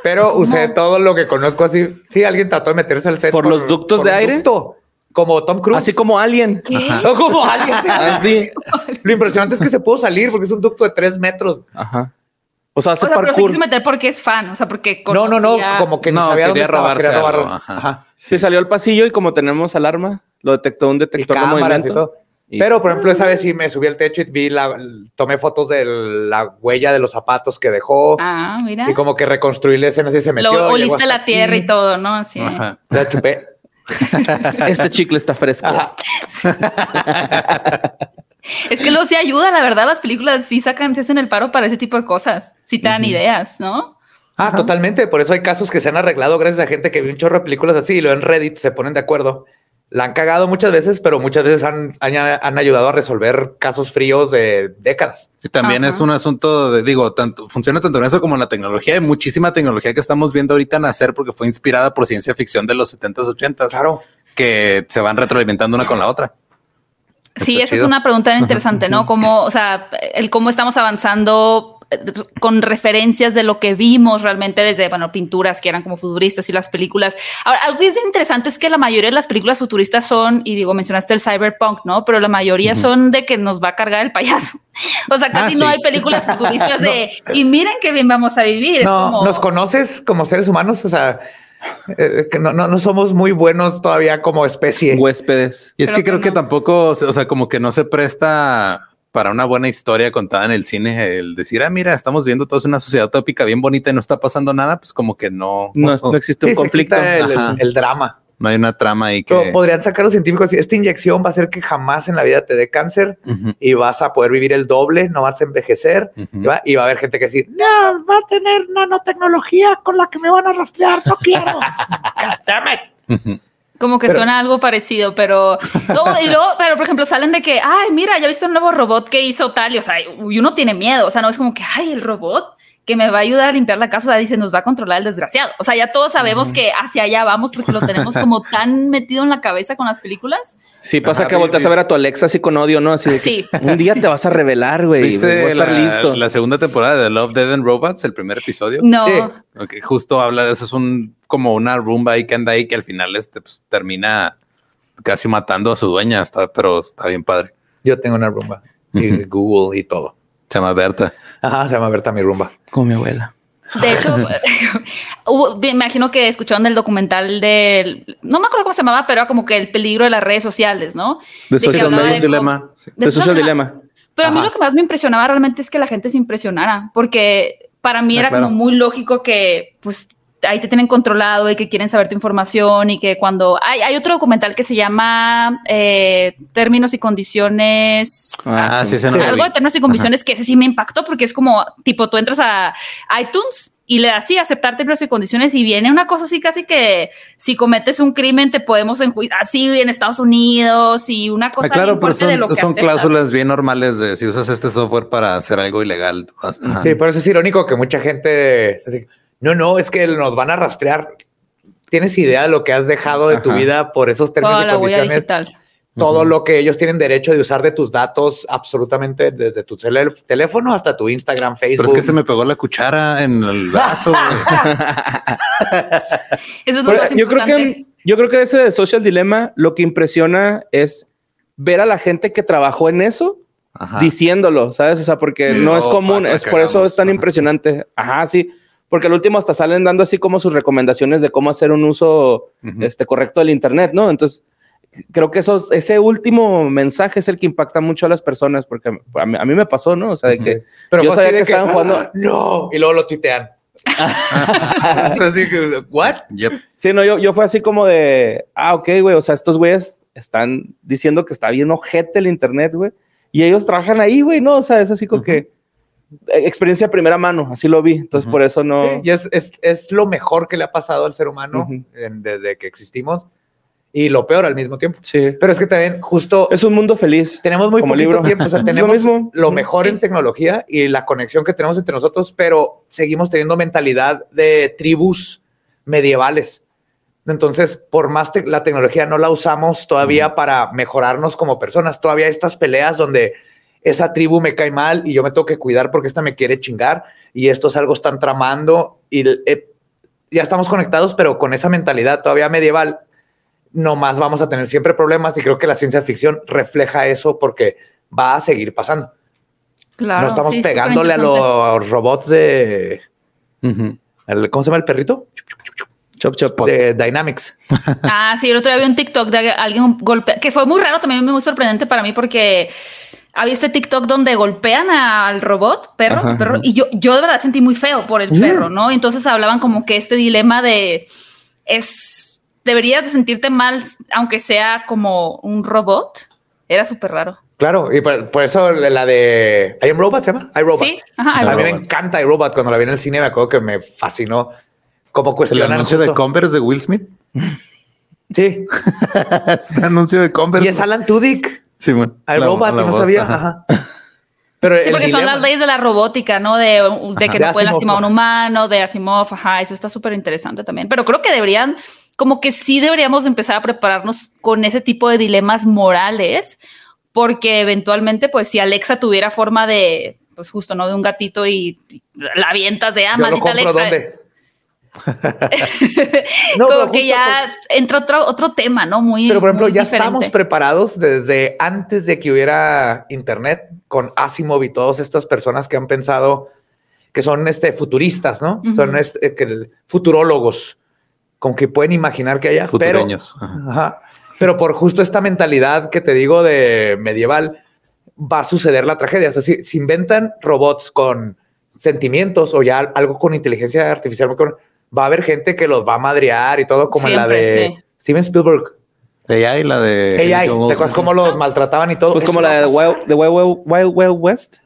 A: Pero usé todo lo que conozco así. Sí, alguien trató de meterse al set
E: por, los ductos de aire.
A: Como Tom Cruise.
E: Así como alguien.
A: No como alguien. Así. Lo impresionante es que se pudo salir porque es un ducto de tres metros.
E: Ajá. O sea,
C: hace o sea, pero se quiso meter porque es fan, o sea, porque
A: No, no, no, como que no, sabía quería dónde quería robarlo. Ajá.
E: Sí, salió al pasillo y como tenemos alarma, lo detectó un detector de movimiento. Y todo.
A: Pero, por ejemplo, esa vez sí me subí al techo y vi la, tomé fotos de la huella de los zapatos que dejó.
C: Ah, mira.
A: Y como que reconstruí la escena así se metió.
C: Lo oliste la tierra y todo, ¿no? Así.
A: Ajá. La chupé.
E: Este chicle está fresco.
C: es que luego sí ayuda, la verdad, las películas sí sacan, se hacen el paro para ese tipo de cosas, sí te dan ideas, ¿no?
A: Ah, totalmente. Por eso hay casos que se han arreglado gracias a gente que vio un chorro de películas así y lo en Reddit se ponen de acuerdo. La han cagado muchas veces, pero muchas veces han, han, ayudado a resolver casos fríos de décadas.
D: Y también es un asunto de, digo, tanto funciona tanto en eso como en la tecnología. Hay muchísima tecnología que estamos viendo ahorita nacer porque fue inspirada por ciencia ficción de los 70s, 80s.
A: Claro.
D: Que se van retroalimentando una con la otra.
C: Sí, esa es una pregunta interesante, ¿no? Cómo, o sea, el cómo estamos avanzando con referencias de lo que vimos realmente desde, bueno, pinturas que eran como futuristas y las películas. Ahora, algo que es bien interesante es que la mayoría de las películas futuristas son, y digo, mencionaste el cyberpunk, ¿no? Pero la mayoría son de que nos va a cargar el payaso. O sea, casi ah, no hay películas futuristas de, y miren qué bien vamos a vivir.
A: No, ¿nos conoces como seres humanos? O sea, eh, que no, no, somos muy buenos todavía como especie.
E: Huéspedes.
D: Y es que, creo que tampoco, o sea, como que no se presta para una buena historia contada en el cine, el decir, ah, mira, estamos viendo toda una sociedad utópica bien bonita y no está pasando nada, pues como que no.
E: No, existe un conflicto.
A: El, drama.
D: No hay una trama ahí que.
A: podrían sacar los científicos. Esta inyección va a hacer que jamás en la vida te dé cáncer y vas a poder vivir el doble, no vas a envejecer. y, va, a haber gente que decir, no, va a tener nanotecnología con la que me van a rastrear. No quiero.
C: Como que suena algo parecido, pero y luego, pero por ejemplo, salen de que, ay, mira, ya viste un nuevo robot que hizo tal, y o sea, y uno tiene miedo, o sea, no es como que, ay, el robot que me va a ayudar a limpiar la casa, o sea, dice, nos va a controlar el desgraciado. O sea, ya todos sabemos que hacia allá vamos porque lo tenemos como tan metido en la cabeza con las películas.
E: Sí, pasa que volteas a ver a tu Alexa así con odio, ¿no? Así de sí. un día te vas a revelar, güey.
D: ¿Viste la, listo. la segunda temporada de Love, Dead and Robots, el primer episodio?
C: No.
D: Sí. justo habla de eso, es un como una rumba ahí que anda ahí que al final este, pues, termina casi matando a su dueña, está, pero está bien padre.
A: Yo tengo una rumba y Google y todo.
D: Se llama Berta.
A: Ajá, se llama Berta mi rumba.
E: Como mi abuela.
C: De hecho, me imagino que escucharon el documental del, no me acuerdo cómo se llamaba, pero era como que el peligro de las redes sociales, ¿no?
E: De, social, dilema. De, social dilema.
C: Pero a mí lo que más me impresionaba realmente es que la gente se impresionara, porque para mí ah, era como muy lógico que, pues, ahí te tienen controlado y que quieren saber tu información y que cuando hay, hay otro documental que se llama eh, Términos y Condiciones,
D: ah, sí,
C: algo de términos y condiciones que ese sí me impactó porque es como tipo tú entras a iTunes y le das sí aceptar términos y condiciones y viene una cosa así casi que si cometes un crimen te podemos enjuiciar así en Estados Unidos y una ah, cosa
D: ah, claro, pero son, de lo que son cláusulas bien normales de si usas este software para hacer algo ilegal.
A: Sí, por eso es irónico que mucha gente no, no, es que nos van a rastrear. ¿Tienes idea de lo que has dejado de tu vida por esos términos y condiciones? Todo lo que ellos tienen derecho de usar de tus datos, absolutamente desde tu teléfono hasta tu Instagram, Facebook.
D: Pero es que se me pegó la cuchara en el brazo.
C: Eso es
E: yo creo que yo creo que ese social dilema lo que impresiona es ver a la gente que trabajó en eso diciéndolo, ¿sabes? O sea, porque no es común, es por eso es tan impresionante. Ajá, sí porque al último hasta salen dando así como sus recomendaciones de cómo hacer un uso este, correcto del Internet, ¿no? Entonces, creo que eso, ese último mensaje es el que impacta mucho a las personas, porque a mí, me pasó, ¿no? O sea, de que
A: Pero yo sabía que, estaban jugando. Ah, no, y luego lo tuitean. así que, ¿what?
E: Sí, no, yo, yo fue así como de, ah, ok, güey, o sea, estos güeyes están diciendo que está bien ojete el Internet, güey, y ellos trabajan ahí, güey, ¿no? O sea, es así como que experiencia de primera mano, así lo vi. Entonces, por eso no.
A: y es, es, es, lo mejor que le ha pasado al ser humano desde que existimos y lo peor al mismo tiempo.
E: Sí.
A: Pero es que también justo
E: es un mundo feliz.
A: Tenemos muy poquito tiempo, o sea, tenemos lo, mismo. lo mejor en tecnología y la conexión que tenemos entre nosotros, pero seguimos teniendo mentalidad de tribus medievales. Entonces, por más la tecnología no la usamos todavía para mejorarnos como personas, todavía estas peleas donde esa tribu me cae mal y yo me tengo que cuidar porque esta me quiere chingar y esto es algo están tramando y eh, ya estamos conectados, pero con esa mentalidad todavía medieval, nomás vamos a tener siempre problemas y creo que la ciencia ficción refleja eso porque va a seguir pasando. Claro, no estamos pegándole a los robots de... ¿Cómo se llama el perrito?
E: Chop Chop
A: de Dynamics.
C: Ah, sí, el otro día vi un TikTok de alguien golpea, que fue muy raro, también muy sorprendente para mí porque había este TikTok donde golpean al robot, perro, perro, y yo, yo de verdad sentí muy feo por el perro, ¿no? Entonces hablaban como que este dilema de es deberías de sentirte mal aunque sea como un robot. Era súper raro.
A: Claro, y por, eso la de I Am Robot se llama iRobot. Sí, a mí me encanta iRobot. Cuando la vi en el cine me acuerdo que me fascinó como cuestionan.
D: ¿El anuncio de Converse de Will Smith?
A: Sí.
D: es un anuncio de Converse.
A: Y es Alan Tudyk.
D: Sí, bueno.
A: Al robot, no sabía. Ajá.
C: Pero sí, porque son las leyes de la robótica, ¿no? De, de que no puede lastimar a un humano, de Asimov, ajá, eso está súper interesante también. Pero creo que deberían, como que sí deberíamos empezar a prepararnos con ese tipo de dilemas morales, porque eventualmente, pues si Alexa tuviera forma de, pues justo, ¿no? De un gatito y, la avientas de, ah, maldita Alexa. ¿dónde? no, Como que ya entra otro, otro tema, ¿no? Muy.
A: Pero por ejemplo, ya estamos preparados desde antes de que hubiera Internet con Asimov y todas estas personas que han pensado que son este, futuristas, ¿no? Son este, que, futurólogos, con que pueden imaginar que haya. Pero, pero por justo esta mentalidad que te digo de medieval, va a suceder la tragedia. O sea, si, si inventan robots con sentimientos o ya algo con inteligencia artificial, va a haber gente que los va a madrear y todo, como en la de Steven Spielberg.
D: AI, la de.
A: AI, ¿te acuerdas cómo los maltrataban y todo?
E: Pues como la de Wild, Wild, West.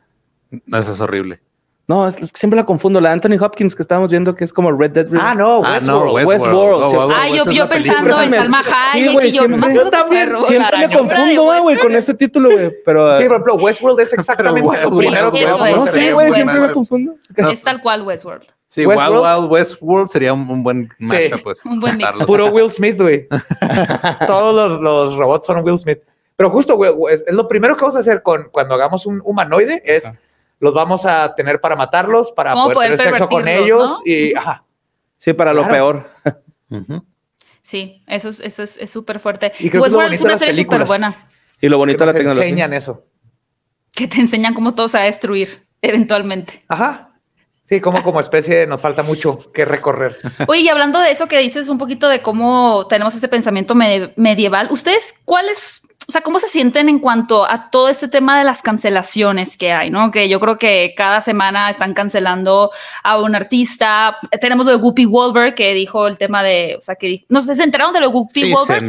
D: No, esa es horrible.
E: No, es, que siempre la confundo. La de Anthony Hopkins que estábamos viendo que es como Red Dead
A: Redemption. Ah, no,
E: Westworld. Ah, no, Westworld.
C: Westworld. ah, yo, yo pensando en Salma Hayek.
E: Sí, güey, siempre, yo, también siempre me confundo, güey, con ese título, güey. Pero,
A: sí, por ejemplo, Westworld es exactamente lo primero que
E: No, sí, güey, siempre me confundo.
C: Es tal cual Westworld.
D: Sí, Wild Wild Westworld sería un, buen match, pues.
C: Un buen mix.
A: Puro Will Smith, güey. Todos los, robots son Will Smith. Pero justo, güey, es, lo primero que vamos a hacer con, cuando hagamos un humanoide es los vamos a tener para matarlos, para poder, tener sexo con ellos y
E: Sí, para lo peor.
C: Sí, eso es eso es súper fuerte. Y creo Westworld es una serie súper buena.
E: Y lo bonito de la tecnología.
A: Te enseñan eso.
C: Que te enseñan cómo todos a destruir eventualmente.
A: Ajá. Sí, como como especie nos falta mucho que recorrer.
C: Oye, y hablando de eso que dices un poquito de cómo tenemos este pensamiento medieval, ¿ustedes cuáles, o sea, cómo se sienten en cuanto a todo este tema de las cancelaciones que hay, ¿no? Que yo creo que cada semana están cancelando a un artista. Tenemos lo de Whoopi Wolver que dijo el tema de, o sea, que no sé, se enteraron de lo de Whoopi sí, Se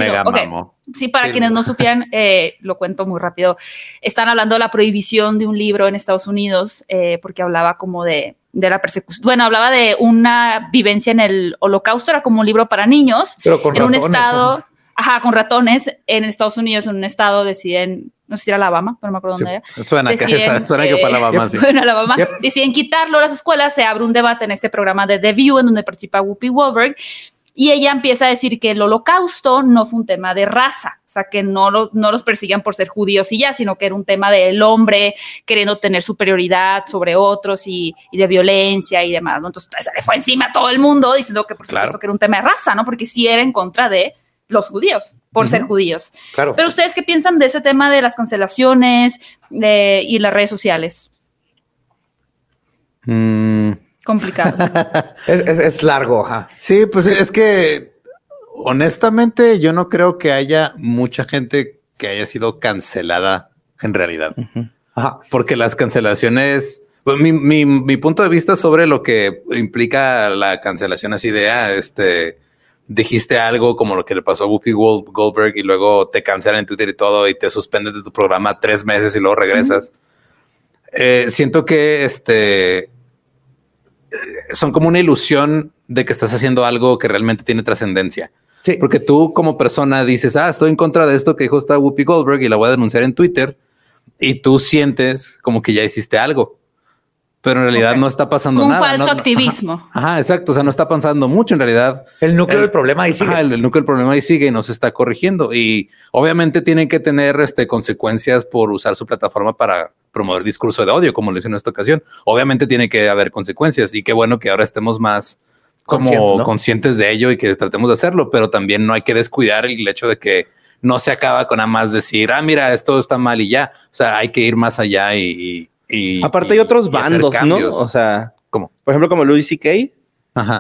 C: Sí, para quienes no supieran, eh, lo cuento muy rápido. Están hablando de la prohibición de un libro en Estados Unidos eh, porque hablaba como de de la persecución. Bueno, hablaba de una vivencia en el holocausto, era como un libro para niños.
A: Pero con
C: en
A: un
C: estado, ajá, con ratones, en Estados Unidos, en un estado deciden, no sé si era Alabama, pero no me acuerdo dónde era.
D: Suena, que, suena que para Alabama, sí.
C: Bueno, Alabama. Deciden quitarlo a las escuelas, se abre un debate en este programa de The View, en donde participa Whoopi Goldberg, y ella empieza a decir que el holocausto no fue un tema de raza, o sea, que no, no los persiguen por ser judíos y ya, sino que era un tema del hombre queriendo tener superioridad sobre otros y, de violencia y demás, ¿no? Entonces se le fue encima a todo el mundo diciendo que por supuesto que era un tema de raza, ¿no? Porque sí era en contra de los judíos, por ser judíos.
A: Claro.
C: Pero ustedes qué piensan de ese tema de las cancelaciones y las redes sociales?
D: Mm,
C: complicado.
A: es, largo.
D: Sí, pues es que honestamente yo no creo que haya mucha gente que haya sido cancelada en realidad. Porque las cancelaciones, pues, mi, mi, punto de vista sobre lo que implica la cancelación así de, ah, este, dijiste algo como lo que le pasó a Whoopi Goldberg y luego te cancelan en Twitter y todo y te suspenden de tu programa tres meses y luego regresas. Eh, siento que este son como una ilusión de que estás haciendo algo que realmente tiene trascendencia. Sí. Porque tú como persona dices, ah, estoy en contra de esto que dijo esta Whoopi Goldberg y la voy a denunciar en Twitter. Y tú sientes como que ya hiciste algo pero en realidad no está pasando nada.
C: Un falso activismo.
D: Ajá, exacto. O sea, no está pasando mucho en realidad.
A: El núcleo del problema ahí sigue.
D: el, núcleo del problema ahí sigue y no se está corrigiendo. Y obviamente tienen que tener este, consecuencias por usar su plataforma para promover discurso de odio, como lo hice en esta ocasión. Obviamente tiene que haber consecuencias y qué bueno que ahora estemos más como conscientes de ello y que tratemos de hacerlo, pero también no hay que descuidar el hecho de que no se acaba con nada más decir, ah, mira, esto está mal y ya. O sea, hay que ir más allá y y,
E: Aparte hay otros bandos, ¿no? O sea, como por ejemplo como Louis C.K.,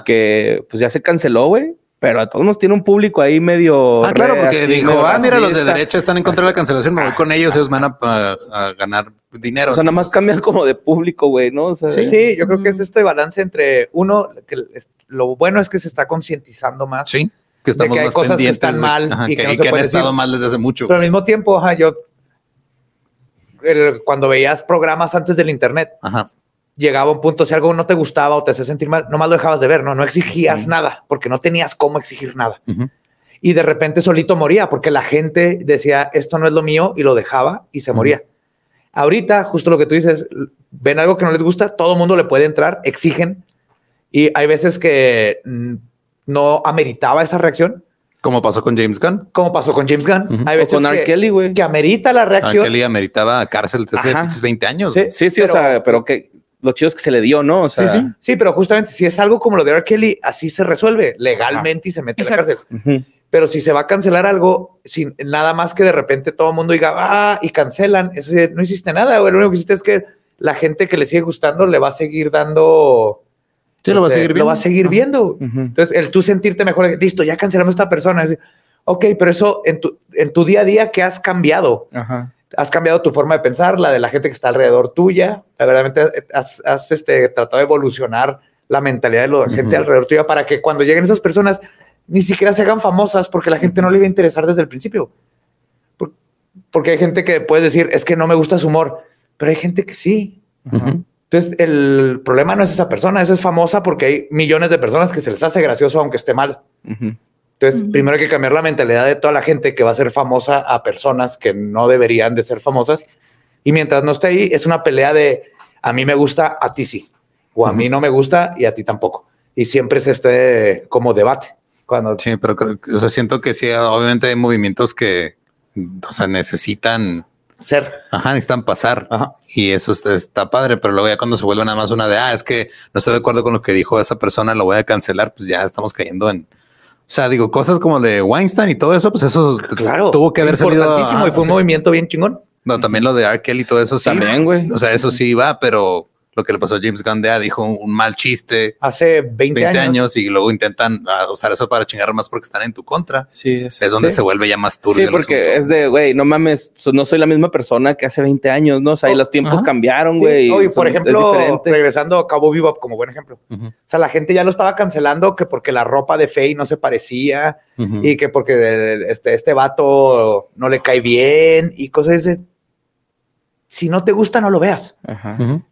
E: que pues ya se canceló, güey. Pero a todos nos tiene un público ahí medio.
D: Ah, claro, porque dijo, ah, mira, los de derecha están en contra de la cancelación, me voy con ellos, ellos van a, ganar dinero.
E: O sea, nada más cambian como de público, güey, ¿no?
A: sí, yo creo que es este balance entre uno, que lo bueno es que se está concientizando más.
D: Sí, que estamos de que hay cosas que están mal y que, no se han estado mal desde hace mucho.
A: Pero al mismo tiempo, ajá, yo cuando veías programas antes del internet, llegaba un punto, si algo no te gustaba o te hacía sentir mal, nomás lo dejabas de ver, ¿no? No exigías nada porque no tenías cómo exigir nada. Y de repente solito moría porque la gente decía, esto no es lo mío y lo dejaba y se moría. Ahorita, justo lo que tú dices, ven algo que no les gusta, todo mundo le puede entrar, exigen y hay veces que mm, no ameritaba esa reacción
D: como pasó con James Gunn.
A: Como pasó con James Gunn.
E: Hay veces con R. Kelly, güey.
A: Que amerita la reacción.
D: R. Kelly ameritaba cárcel desde 20 años.
E: Sí, sí, sí pero, o sea, pero que lo chido es que se le dio, ¿no? O sea,
A: sí, sí. Sí, pero justamente si es algo como lo de R. Kelly, así se resuelve legalmente y se mete a la cárcel. Pero si se va a cancelar algo, sin nada más que de repente todo el mundo diga, ah, y cancelan, eso no hiciste nada, güey. Lo único que hiciste es que la gente que le sigue gustando le va a seguir dando
E: Sí, lo va a seguir viendo.
A: Lo va a seguir viendo. Entonces, el tú sentirte mejor, listo, ya cancelamos a esta persona. ok, pero eso en tu, en tu día a día, ¿qué has cambiado? Has cambiado tu forma de pensar, la de la gente que está alrededor tuya. La verdad, has, has este, tratado de evolucionar la mentalidad de la gente alrededor tuya para que cuando lleguen esas personas ni siquiera se hagan famosas porque la gente no le va a interesar desde el principio. Porque hay gente que puede decir, es que no me gusta su humor, pero hay gente que sí. Entonces, el problema no es esa persona, esa es famosa porque hay millones de personas que se les hace gracioso aunque esté mal. Entonces, primero hay que cambiar la mentalidad de toda la gente que va a ser famosa a personas que no deberían de ser famosas. Y mientras no esté ahí, es una pelea de a mí me gusta, a ti sí. O a mí no me gusta y a ti tampoco. Y siempre es este como debate. Cuando...
D: Sí, pero o siento que sí, obviamente hay movimientos que o sea, necesitan
A: ser.
D: Ajá, necesitan pasar. Y eso está, padre, pero luego ya cuando se vuelve nada más una de, ah, es que no estoy de acuerdo con lo que dijo esa persona, lo voy a cancelar, pues ya estamos cayendo en... O sea, digo, cosas como de Weinstein y todo eso, pues eso tuvo que haber salido.
A: y fue un movimiento bien chingón.
D: No, también lo de Arkell y todo eso sí.
E: También, güey.
D: O sea, eso sí va, pero lo que le pasó a James Gunn dijo un, mal chiste
A: hace 20, años.
D: y luego intentan ah, usar eso para chingar más porque están en tu contra.
E: Sí,
D: es, es donde se vuelve ya más turbio.
E: Sí, porque es de, güey, no mames, no soy la misma persona que hace 20 años, ¿no? O sea, y los tiempos cambiaron, güey.
A: y por ejemplo, regresando a Cabo Vivo como buen ejemplo. O sea, la gente ya lo estaba cancelando que porque la ropa de Faye no se parecía y que porque este, este vato no le cae bien y cosas de si no te gusta, no lo veas.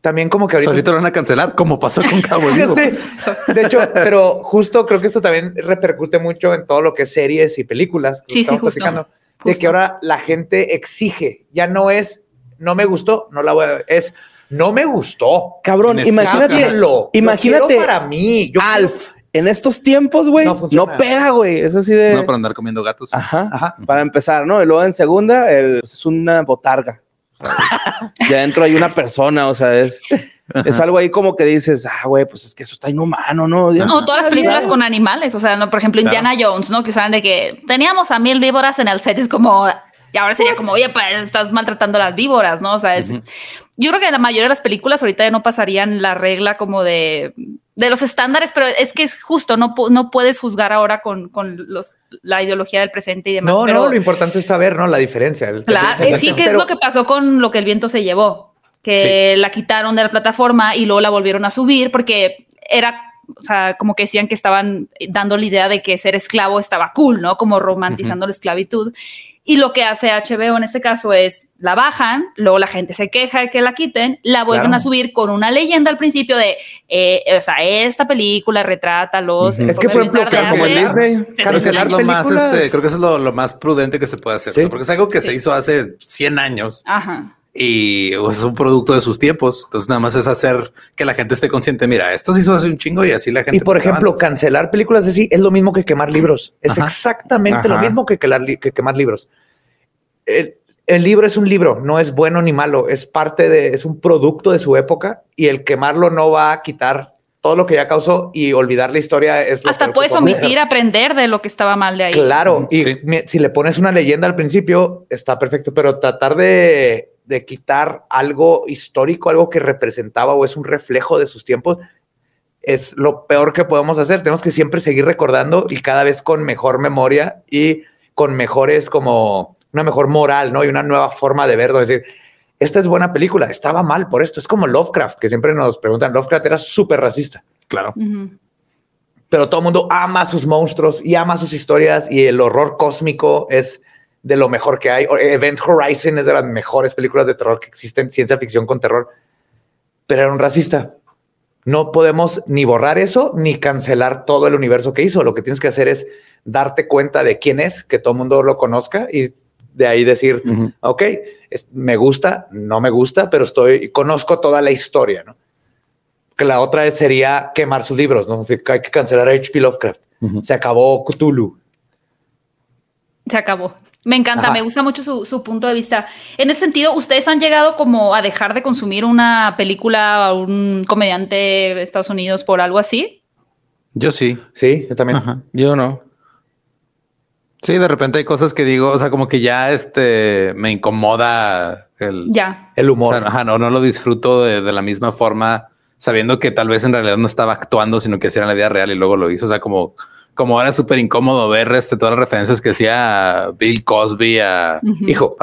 A: También como que
D: ahorita... lo van a cancelar, como pasó con Cabo Vivo.
A: De hecho, pero justo creo que esto también repercute mucho en todo lo que es series y películas.
C: sí, sí, justo,
A: De que ahora la gente exige. Ya no es, no me gustó, no la voy a... Es, no me gustó.
E: Cabrón, imagínate. Imagínate.
A: para mí.
E: Alf. En estos tiempos, güey, no, pega, güey. Es así de.
D: No, para andar comiendo gatos.
E: Ajá. Ajá. Para empezar, ¿no? Y luego en segunda, el, pues, es una botarga. Ya adentro hay una persona, o sea, es, es algo ahí como que dices, ah, güey, pues es que eso está inhumano, ¿no?
C: no, todas las películas con animales, o sea, no, por ejemplo, Indiana Jones, ¿no? Que usaban de que teníamos a mil víboras en el set, es como, y ahora sería como, oye, pues estás maltratando a las víboras, ¿no? O sea, es, yo creo que la mayoría de las películas ahorita ya no pasarían la regla como de, de los estándares, pero es que es justo, no, no puedes juzgar ahora con, con los, la ideología del presente y demás.
A: No, no, lo importante es saber, ¿no? La diferencia.
C: claro, sí, que es lo que pasó con lo que el viento se llevó, que la quitaron de la plataforma y luego la volvieron a subir porque era o sea, como que decían que estaban dando la idea de que ser esclavo estaba cool, ¿no? Como romantizando la esclavitud. Y lo que hace HBO en este caso es la bajan, luego la gente se queja de que la quiten, la vuelven a subir con una leyenda al principio de, eh, o sea, esta película retrata los...
A: Es que, por ejemplo, como en Disney,
D: creo que, es lo más, este, creo que eso es lo, más prudente que se puede hacer, porque es algo que se hizo hace 100 años.
C: Ajá
D: y es un producto de sus tiempos. Entonces nada más es hacer que la gente esté consciente. Mira, esto se hizo hace un chingo y así la gente.
A: Y por ejemplo, cancelar películas así es lo mismo que quemar libros. Es exactamente lo mismo que, que, quemar libros. El, libro es un libro, no es bueno ni malo, es parte de, es un producto de su época y el quemarlo no va a quitar todo lo que ya causó y olvidar la historia es
C: lo Hasta puedes omitir, aprender de lo que estaba mal de ahí.
A: Claro, y si le pones una leyenda al principio, está perfecto, pero tratar de de quitar algo histórico, algo que representaba o es un reflejo de sus tiempos, es lo peor que podemos hacer. Tenemos que siempre seguir recordando y cada vez con mejor memoria y con mejores como una mejor moral, ¿no? Y una nueva forma de verlo. Es decir, esta es buena película, estaba mal por esto. Es como Lovecraft, que siempre nos preguntan, Lovecraft era súper racista.
D: Claro.
A: Pero todo el mundo ama sus monstruos y ama sus historias y el horror cósmico es de lo mejor que hay. Event Horizon es de las mejores películas de terror que existen, ciencia ficción con terror, pero era un racista. No podemos ni borrar eso ni cancelar todo el universo que hizo. Lo que tienes que hacer es darte cuenta de quién es, que todo el mundo lo conozca y de ahí decir, ok, me gusta, no me gusta, pero estoy, conozco toda la historia, ¿no? Que la otra sería quemar sus libros, ¿no? Hay que cancelar a H.P. Lovecraft. Se acabó Cthulhu.
C: Se acabó. Me encanta, me gusta mucho su, punto de vista. En ese sentido, ¿ustedes han llegado como a dejar de consumir una película o un comediante de Estados Unidos por algo así?
D: Yo sí.
A: Sí, yo también.
E: Yo no.
D: Sí, de repente hay cosas que digo, o sea, como que ya este me incomoda el,
C: ya.
A: el humor.
D: ajá, no, no lo disfruto de, de, la misma forma, sabiendo que tal vez en realidad no estaba actuando, sino que hacía en la vida real y luego lo hizo. O sea, como como ahora es súper incómodo ver este, todas las referencias que hacía Bill Cosby a hijo,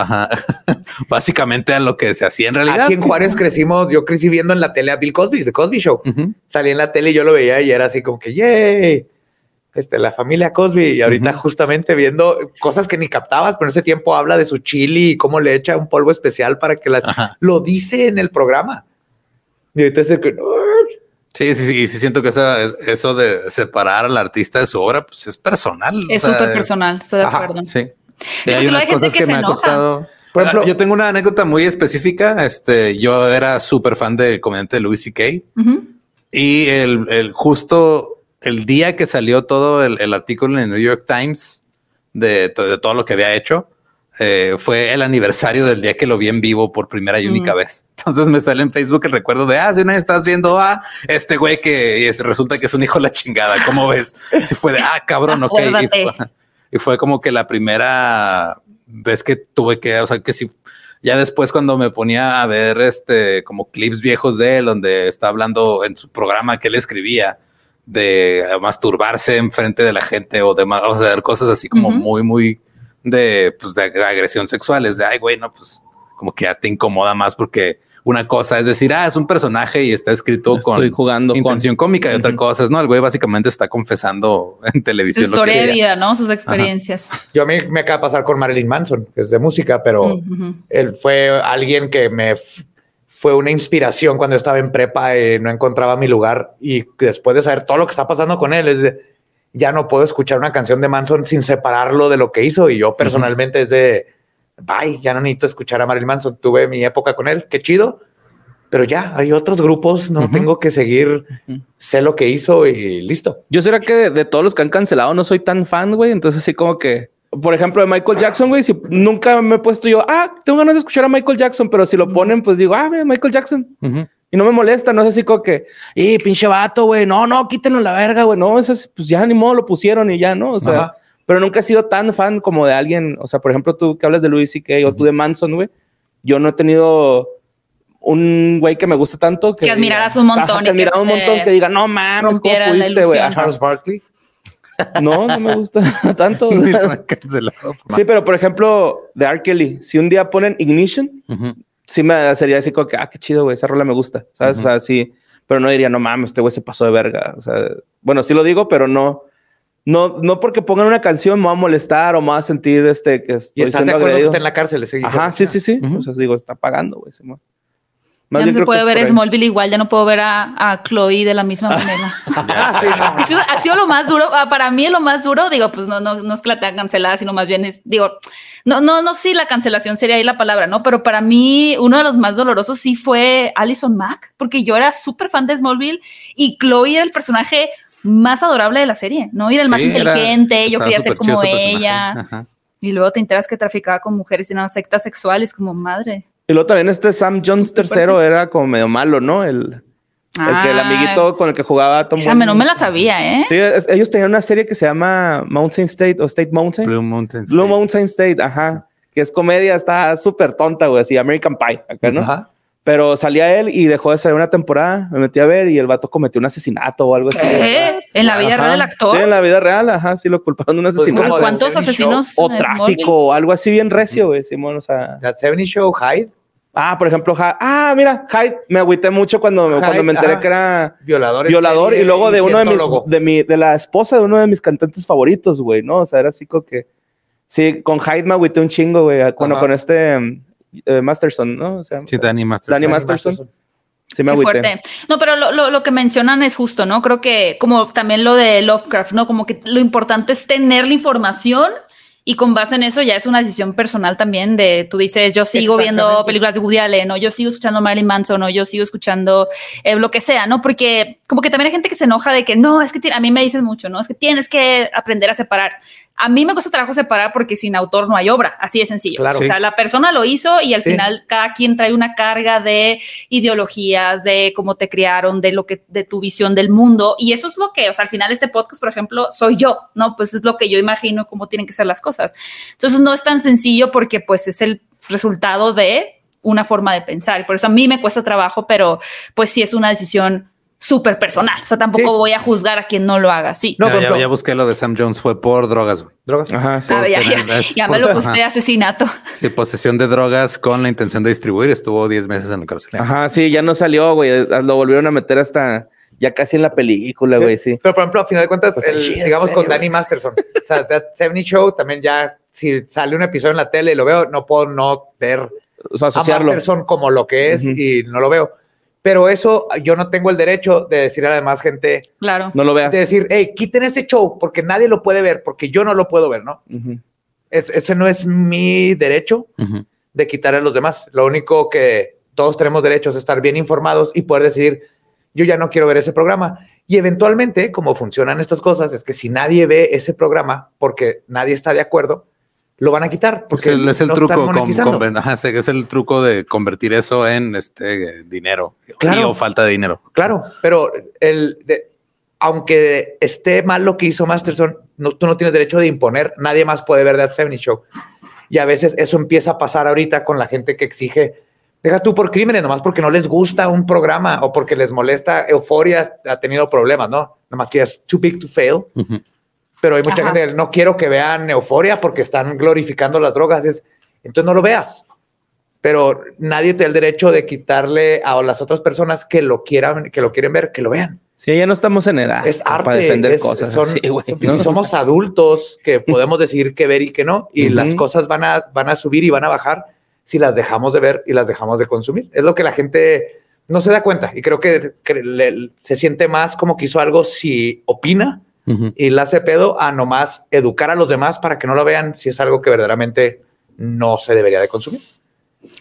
D: básicamente a lo que se hacía en realidad.
A: Aquí en Juárez crecimos, yo crecí viendo en la tele a Bill Cosby, The Cosby Show. Salí en la tele y yo lo veía y era así como que, yay, este, la familia Cosby. Y ahorita justamente viendo cosas que ni captabas, pero en ese tiempo habla de su chili y cómo le echa un polvo especial para que la... Lo dice en el programa. Y ahorita es el que...
D: Sí, sí, sí, sí, siento que eso de separar al artista de su obra, pues es personal.
C: Es súper personal, estoy de acuerdo.
D: Sí. hay unas cosas que, me ha costado. Por ejemplo, yo tengo una anécdota muy específica. Este, yo era súper fan del comediante Louis C.K. y el, el, justo el día que salió todo el, el artículo en el New York Times de, de, todo lo que había hecho, eh, fue el aniversario del día que lo vi en vivo por primera y única vez. Entonces me sale en Facebook el recuerdo de, ah, si no estás viendo a este güey que resulta que es un hijo de la chingada. ¿Cómo ves? Si fue de, ah, cabrón, ok. Y fue, como que la primera vez que tuve que, o sea, que si ya después cuando me ponía a ver este como clips viejos de él, donde está hablando en su programa que él escribía de masturbarse en frente de la gente o de o sea, cosas así como muy, muy de, pues, de, agresión sexual. Es de, ay, güey, no, pues como que ya te incomoda más porque una cosa es decir, ah, es un personaje y está escrito con
E: jugando
D: intención cómica y otra cosa es, no, el güey básicamente está confesando en televisión.
C: Su historia de vida, ¿no? Sus experiencias.
A: Yo a mí me acaba de pasar con Marilyn Manson, que es de música, pero él fue alguien que me fue una inspiración cuando estaba en prepa y no encontraba mi lugar y después de saber todo lo que está pasando con él, es de, ya no puedo escuchar una canción de Manson sin separarlo de lo que hizo. Y yo personalmente es de, bye, ya no necesito escuchar a Marilyn Manson. Tuve mi época con él, qué chido. Pero ya hay otros grupos, no tengo que seguir, sé lo que hizo y listo.
E: Yo será que de, todos los que han cancelado no soy tan fan, güey. Entonces así como que, por ejemplo, de Michael Jackson, güey, si nunca me he puesto yo, ah, tengo ganas de escuchar a Michael Jackson, pero si lo ponen, pues digo, ah, Michael Jackson. Y no me molesta, no es así como que, y pinche vato, güey, no, no, quítenlo la verga, güey, no, eso es, pues ya ni modo lo pusieron y ya, ¿no? O sea, pero nunca he sido tan fan como de alguien, o sea, por ejemplo, tú que hablas de Louis C.K. o tú de Manson, güey, yo no he tenido un güey que me gusta tanto
C: que, que admiraras un montón.
E: que admirara un montón, que diga, no mames, ¿cómo pudiste, güey?
A: Charles Barkley.
E: No, no me gusta tanto. sí, pero por ejemplo, de R. Kelly, si un día ponen Ignition, sí me sería así como que, ah, qué chido, güey, esa rola me gusta, ¿sabes? O sea, sí, pero no diría, no mames, este güey se pasó de verga. O sea, bueno, sí lo digo, pero no, no, no porque pongan una canción me va a molestar o me va a sentir este que
A: estoy ¿Y estás de acuerdo que está en la cárcel ese
E: Ajá, sí, sí, sí. O sea, digo, está pagando, güey.
C: Ya no se puede ver Smallville igual, ya no puedo ver a, a Chloe de la misma manera. ha, sido, lo más duro, ah, para mí lo más duro, digo, pues no, no, no es que la tenga cancelada, sino más bien es, digo, no, no, no, sí, la cancelación sería ahí la palabra, ¿no? Pero para mí uno de los más dolorosos sí fue Alison Mack, porque yo era súper fan de Smallville y Chloe era el personaje más adorable de la serie, ¿no? Era el más inteligente, yo quería ser como ella. Y luego te enteras que traficaba con mujeres y una secta sexual, es como madre.
E: Y luego también este Sam Jones tercero era como medio malo, ¿no? El, el, que, el amiguito con el que jugaba
C: Tom. Esa no me la sabía, ¿eh?
E: Sí, ellos tenían una serie que se llama Mountain State o State Mountain.
D: Blue Mountain
E: State. Blue Mountain State, ajá. Que es comedia, está súper tonta, güey, así, American Pie, acá, ¿no? Ajá. Pero salía él y dejó de salir una temporada, me metí a ver y el vato cometió un asesinato o algo así.
C: ¿En la vida real el actor?
E: Sí, en la vida real, ajá, sí lo culparon de un pues, asesinato.
C: ¿Cuántos asesinos?
E: O tráfico o algo así bien recio, güey, Simón, o sea.
A: That 70 Show Hyde.
E: Ah, por ejemplo, Hyde. Ah, mira, Hyde, me agüité mucho cuando, cuando me enteré que era
A: violador.
E: Violador y luego de uno de mis, de mi, de la esposa de uno de mis cantantes favoritos, güey, ¿no? O sea, era así como que, sí, con Hyde me agüité un chingo, güey, cuando con este eh, Masterson, ¿no? O
D: sea, sí, Danny Masterson.
E: Danny Masterson. Sí, me
C: fuerte. No, pero lo, lo, lo, que mencionan es justo, ¿no? Creo que como también lo de Lovecraft, ¿no? Como que lo importante es tener la información y con base en eso ya es una decisión personal también de, tú dices, yo sigo viendo películas de Woody Allen, o yo sigo escuchando Marilyn Manson, o yo sigo escuchando eh, lo que sea, ¿no? Porque como que también hay gente que se enoja de que no, es que a mí me dicen mucho, ¿no? Es que tienes que aprender a separar. A mí me cuesta trabajo separar porque sin autor no hay obra, así de sencillo. Claro, o sea, la persona lo hizo y al final cada quien trae una carga de ideologías, de cómo te criaron, de lo que, de tu visión del mundo. Y eso es lo que, o sea, al final este podcast, por ejemplo, soy yo, ¿no? Pues es lo que yo imagino cómo tienen que ser las cosas. Entonces no es tan sencillo porque pues es el resultado de una forma de pensar. Por eso a mí me cuesta trabajo, pero pues sí es una decisión súper personal. O sea, tampoco voy a juzgar a quien no lo haga así.
D: No, ya, busqué lo de Sam Jones, fue por drogas.
A: Drogas.
C: Ajá, sí. Ah, ya, me lo puse asesinato.
D: Sí, posesión de drogas con la intención de distribuir. Estuvo 10 meses en la cárcel.
E: Ajá, sí, ya no salió, güey. Lo volvieron a meter hasta ya casi en la película, güey, sí.
A: Pero por ejemplo, a final de cuentas, pues digamos con Danny Masterson, o sea, That 70 Show también ya, si sale un episodio en la tele y lo veo, no puedo no ver o sea, a Masterson como lo que es y no lo veo. Pero eso yo no tengo el derecho de decir a la demás gente.
C: Claro.
E: No lo veas.
A: De decir, hey, quiten ese show porque nadie lo puede ver, porque yo no lo puedo ver, ¿no? ese no es mi derecho de quitar a los demás. Lo único que todos tenemos derecho es estar bien informados y poder decidir, yo ya no quiero ver ese programa. Y eventualmente, como funcionan estas cosas, es que si nadie ve ese programa porque nadie está de acuerdo, lo van a quitar porque
D: es el, truco es el truco de convertir eso en este dinero claro, o falta de dinero.
A: Claro, pero el aunque esté mal lo que hizo Masterson, no, tú no tienes derecho de imponer. Nadie más puede ver That 70 Show. Y a veces eso empieza a pasar ahorita con la gente que exige, deja tú por crímenes, nomás porque no les gusta un programa o porque les molesta Euforia, ha tenido problemas, ¿no? Nomás que es too big to fail pero hay mucha gente que no quiero que vean euforia porque están glorificando las drogas. Es, entonces no lo veas. Pero nadie te da el derecho de quitarle a las otras personas que lo quieran, que lo quieren ver, que lo vean.
E: Sí, ya no estamos en edad
A: es arte, para defender cosas. no somos adultos que podemos decidir qué ver y qué no. Y las cosas van a, van a subir y van a bajar si las dejamos de ver y las dejamos de consumir. Es lo que la gente no se da cuenta. Y creo que, se siente más como que hizo algo si opina y la hace pedo a nomás educar a los demás para que no lo vean si es algo que verdaderamente no se debería de consumir.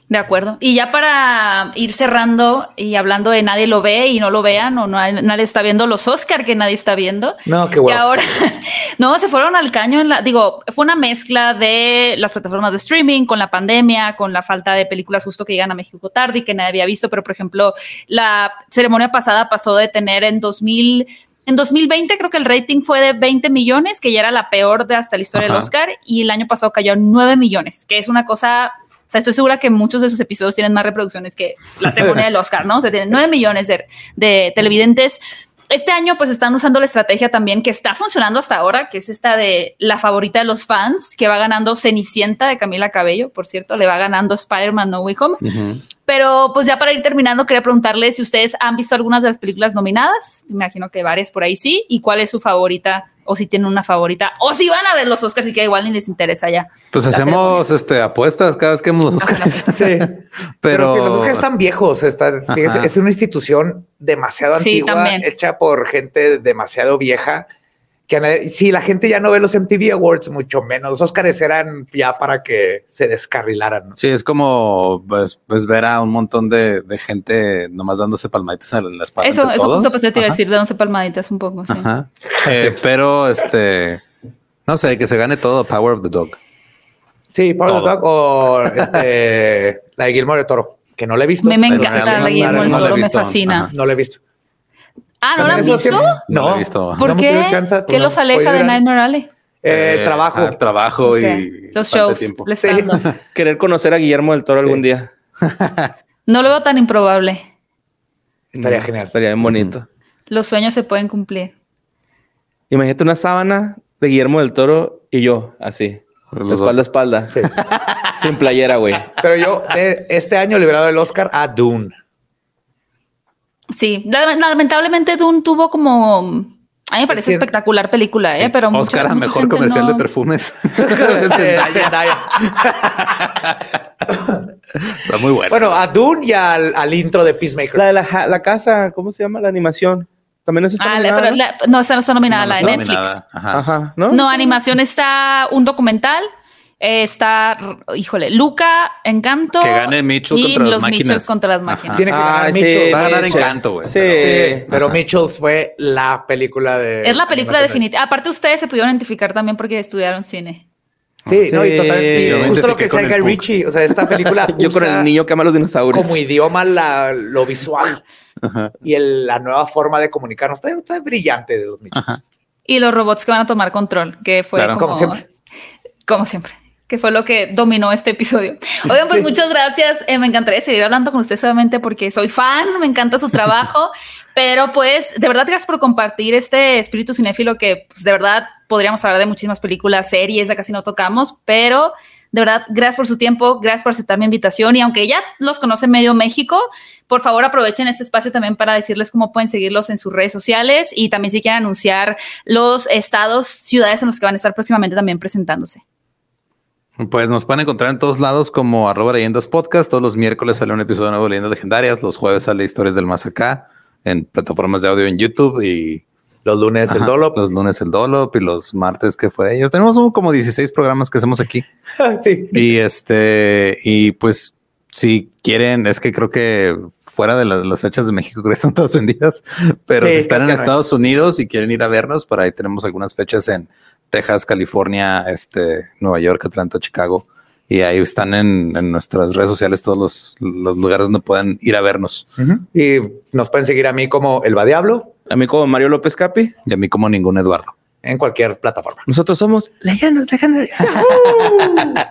C: De acuerdo. Y ya para ir cerrando y hablando de nadie lo ve y no lo vean o no, nadie está viendo los Oscar que nadie está viendo.
A: No, qué bueno.
C: Que ahora, no, se fueron al caño. En la, digo, fue una mezcla de las plataformas de streaming con la pandemia, con la falta de películas justo que llegan a México tarde y que nadie había visto. Pero, por ejemplo, la ceremonia pasada pasó de tener en 2000 en 2020 creo que el rating fue de 20 millones, que ya era la peor de hasta la historia del Oscar, y el año pasado cayó a 9 millones, que es una cosa, sea, estoy segura que muchos de esos episodios tienen más reproducciones que la ceremonia del Oscar, ¿no? O sea, tienen 9 millones de, de televidentes. Este año pues están usando la estrategia también que está funcionando hasta ahora, que es esta de la favorita de los fans, que va ganando Cenicienta de Camila Cabello, por cierto, le va ganando Spider-Man No Way Home. Pero pues ya para ir terminando, quería preguntarles si ustedes han visto algunas de las películas nominadas. Me imagino que varias por ahí sí. ¿Y cuál es su favorita o si tienen una favorita, o si van a ver los Oscars y que igual ni les interesa ya.
D: Pues hacemos este, apuestas cada vez que vemos los Oscars.
A: sí. Pero, los Oscars están viejos. Están, es, una institución demasiado antigua, hecha por gente demasiado vieja que si la gente ya no ve los MTV Awards, mucho menos. Los Oscars eran ya para que se descarrilaran.
D: Sí, es como pues, pues, ver a un montón de, gente nomás dándose palmaditas en la espalda.
C: Eso, eso justo pues, te iba a decir, dándose palmaditas un poco. Sí.
D: Eh, pero este, no sé, que se gane todo Power of the Dog.
A: Sí, Power of the Dog o este, la de Guillermo de Toro, que no la he visto.
C: Me, me encanta la de Guillermo de Toro, me fascina.
A: No la he visto.
C: Ah, ¿no lo han visto?
D: No, he visto.
C: ¿Por qué? ¿Qué los aleja de Nightmare Alley?
A: Eh, el trabajo.
D: El trabajo y
C: los shows.
E: Querer conocer a Guillermo del Toro algún día.
C: no lo veo tan improbable.
A: Estaría genial.
E: Estaría bien bonito.
C: Los sueños se pueden cumplir.
E: Imagínate una sábana de Guillermo del Toro y yo, así. espalda a espalda. Sin playera, güey.
A: Pero yo, eh, este año liberado el Oscar a Dune.
C: Sí, lamentablemente Dune tuvo como... A mí me parece espectacular película, ¿eh? Pero
D: Oscar a mejor comercial de perfumes. Está muy bueno.
A: Bueno, a Dune y al, intro de Peacemaker.
E: La de la, casa, ¿cómo se llama? La animación. También es
C: está ah, pero no, esa no está nominada, la de Netflix. Ajá. ¿no? no, animación está un documental está, híjole, Luca, Encanto.
D: Que gane Mitchell y contra
C: los
D: las
C: Mitchells contra las máquinas.
A: Tiene que ganar ah,
D: Mitchell. Va a ganar Encanto, güey.
A: Sí, pero, pero Mitchells fue la película de.
C: Es la película definitiva. Aparte, ustedes se pudieron identificar también porque estudiaron cine.
A: Sí, no, y totalmente. justo lo que decía Guy Ritchie, o sea, esta película.
E: Yo con el niño que ama los dinosaurios.
A: Como idioma, la, lo visual y el, la nueva forma de comunicarnos. Está, está brillante de los Mitchells.
C: Y los robots que van a tomar control, que fue como, como siempre. Como siempre que fue lo que dominó este episodio. Oigan, pues muchas gracias. Eh, me encantaría seguir hablando con usted solamente porque soy fan, me encanta su trabajo, pero pues de verdad gracias por compartir este espíritu cinéfilo que pues, de verdad podríamos hablar de muchísimas películas, series, ya casi no tocamos, pero de verdad, gracias por su tiempo, gracias por aceptar mi invitación y aunque ya los conoce medio México, por favor aprovechen este espacio también para decirles cómo pueden seguirlos en sus redes sociales y también si quieren anunciar los estados, ciudades en los que van a estar próximamente también presentándose.
D: Pues nos pueden encontrar en todos lados como arroba leyendas podcast. Todos los miércoles sale un episodio nuevo de leyendas legendarias. Los jueves sale historias del más acá en plataformas de audio en YouTube y
A: los lunes el Dolop.
D: Los lunes el Dolop y los martes que fue ellos. Tenemos como 16 programas que hacemos aquí. sí. Y este, y pues si quieren, es que creo que fuera de las fechas de México creo que están todas vendidas, pero si están en Estados Unidos y quieren ir a vernos, por ahí tenemos algunas fechas en Texas, California, este, Nueva York, Atlanta, Chicago. Y ahí están en, nuestras redes sociales todos los, lugares donde pueden ir a vernos.
A: Y nos pueden seguir a mí como El Diablo,
E: a mí como Mario López Capi
D: y a mí como ningún Eduardo.
A: En cualquier plataforma.
E: Nosotros somos leyendas legendarias.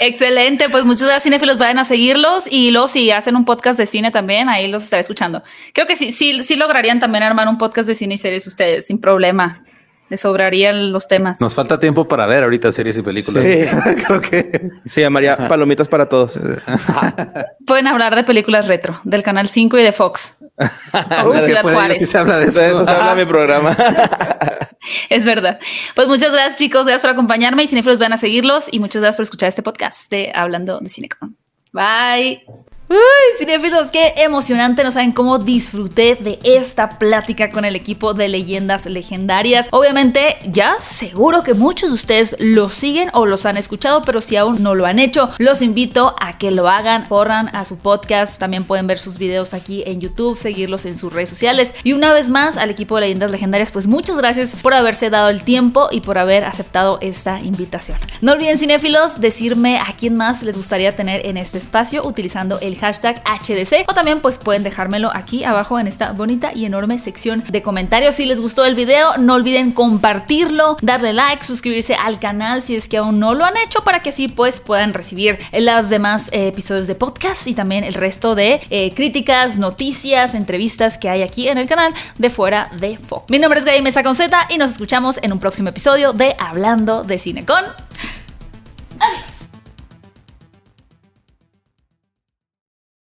C: Excelente, pues muchas gracias cinefilos, vayan a seguirlos y luego si hacen un podcast de cine también, ahí los estaré escuchando. Creo que sí, sí, sí lograrían también armar un podcast de cine y series ustedes sin problema le sobrarían los temas.
D: Nos falta tiempo para ver ahorita series y películas. Sí,
E: creo que se llamaría Palomitas para todos.
C: Pueden hablar de películas retro, del Canal 5 y de Fox.
E: Fox Ciudad Juárez. se habla de eso. eso se habla mi programa.
C: es verdad. Pues muchas gracias, chicos. Gracias por acompañarme y cinefilos van a seguirlos. Y muchas gracias por escuchar este podcast de Hablando de Cinecon. Bye. Uy, cinefilos, qué emocionante. No saben cómo disfruté de esta plática con el equipo de leyendas legendarias. Obviamente, ya seguro que muchos de ustedes los siguen o los han escuchado, pero si aún no lo han hecho, los invito a que lo hagan. Corran a su podcast. También pueden ver sus videos aquí en YouTube, seguirlos en sus redes sociales. Y una vez más, al equipo de leyendas legendarias, pues muchas gracias por haberse dado el tiempo y por haber aceptado esta invitación. No olviden, cinéfilos, decirme a quién más les gustaría tener en este espacio utilizando el hashtag HDC o también pues pueden dejármelo aquí abajo en esta bonita y enorme sección de comentarios. Si les gustó el video, no olviden compartirlo, darle like, suscribirse al canal si es que aún no lo han hecho para que así pues puedan recibir los demás eh, episodios de podcast y también el resto de eh, críticas, noticias, entrevistas que hay aquí en el canal de Fuera de Foco. Mi nombre es Gaby Mesa con Z y nos escuchamos en un próximo episodio de Hablando de Cine con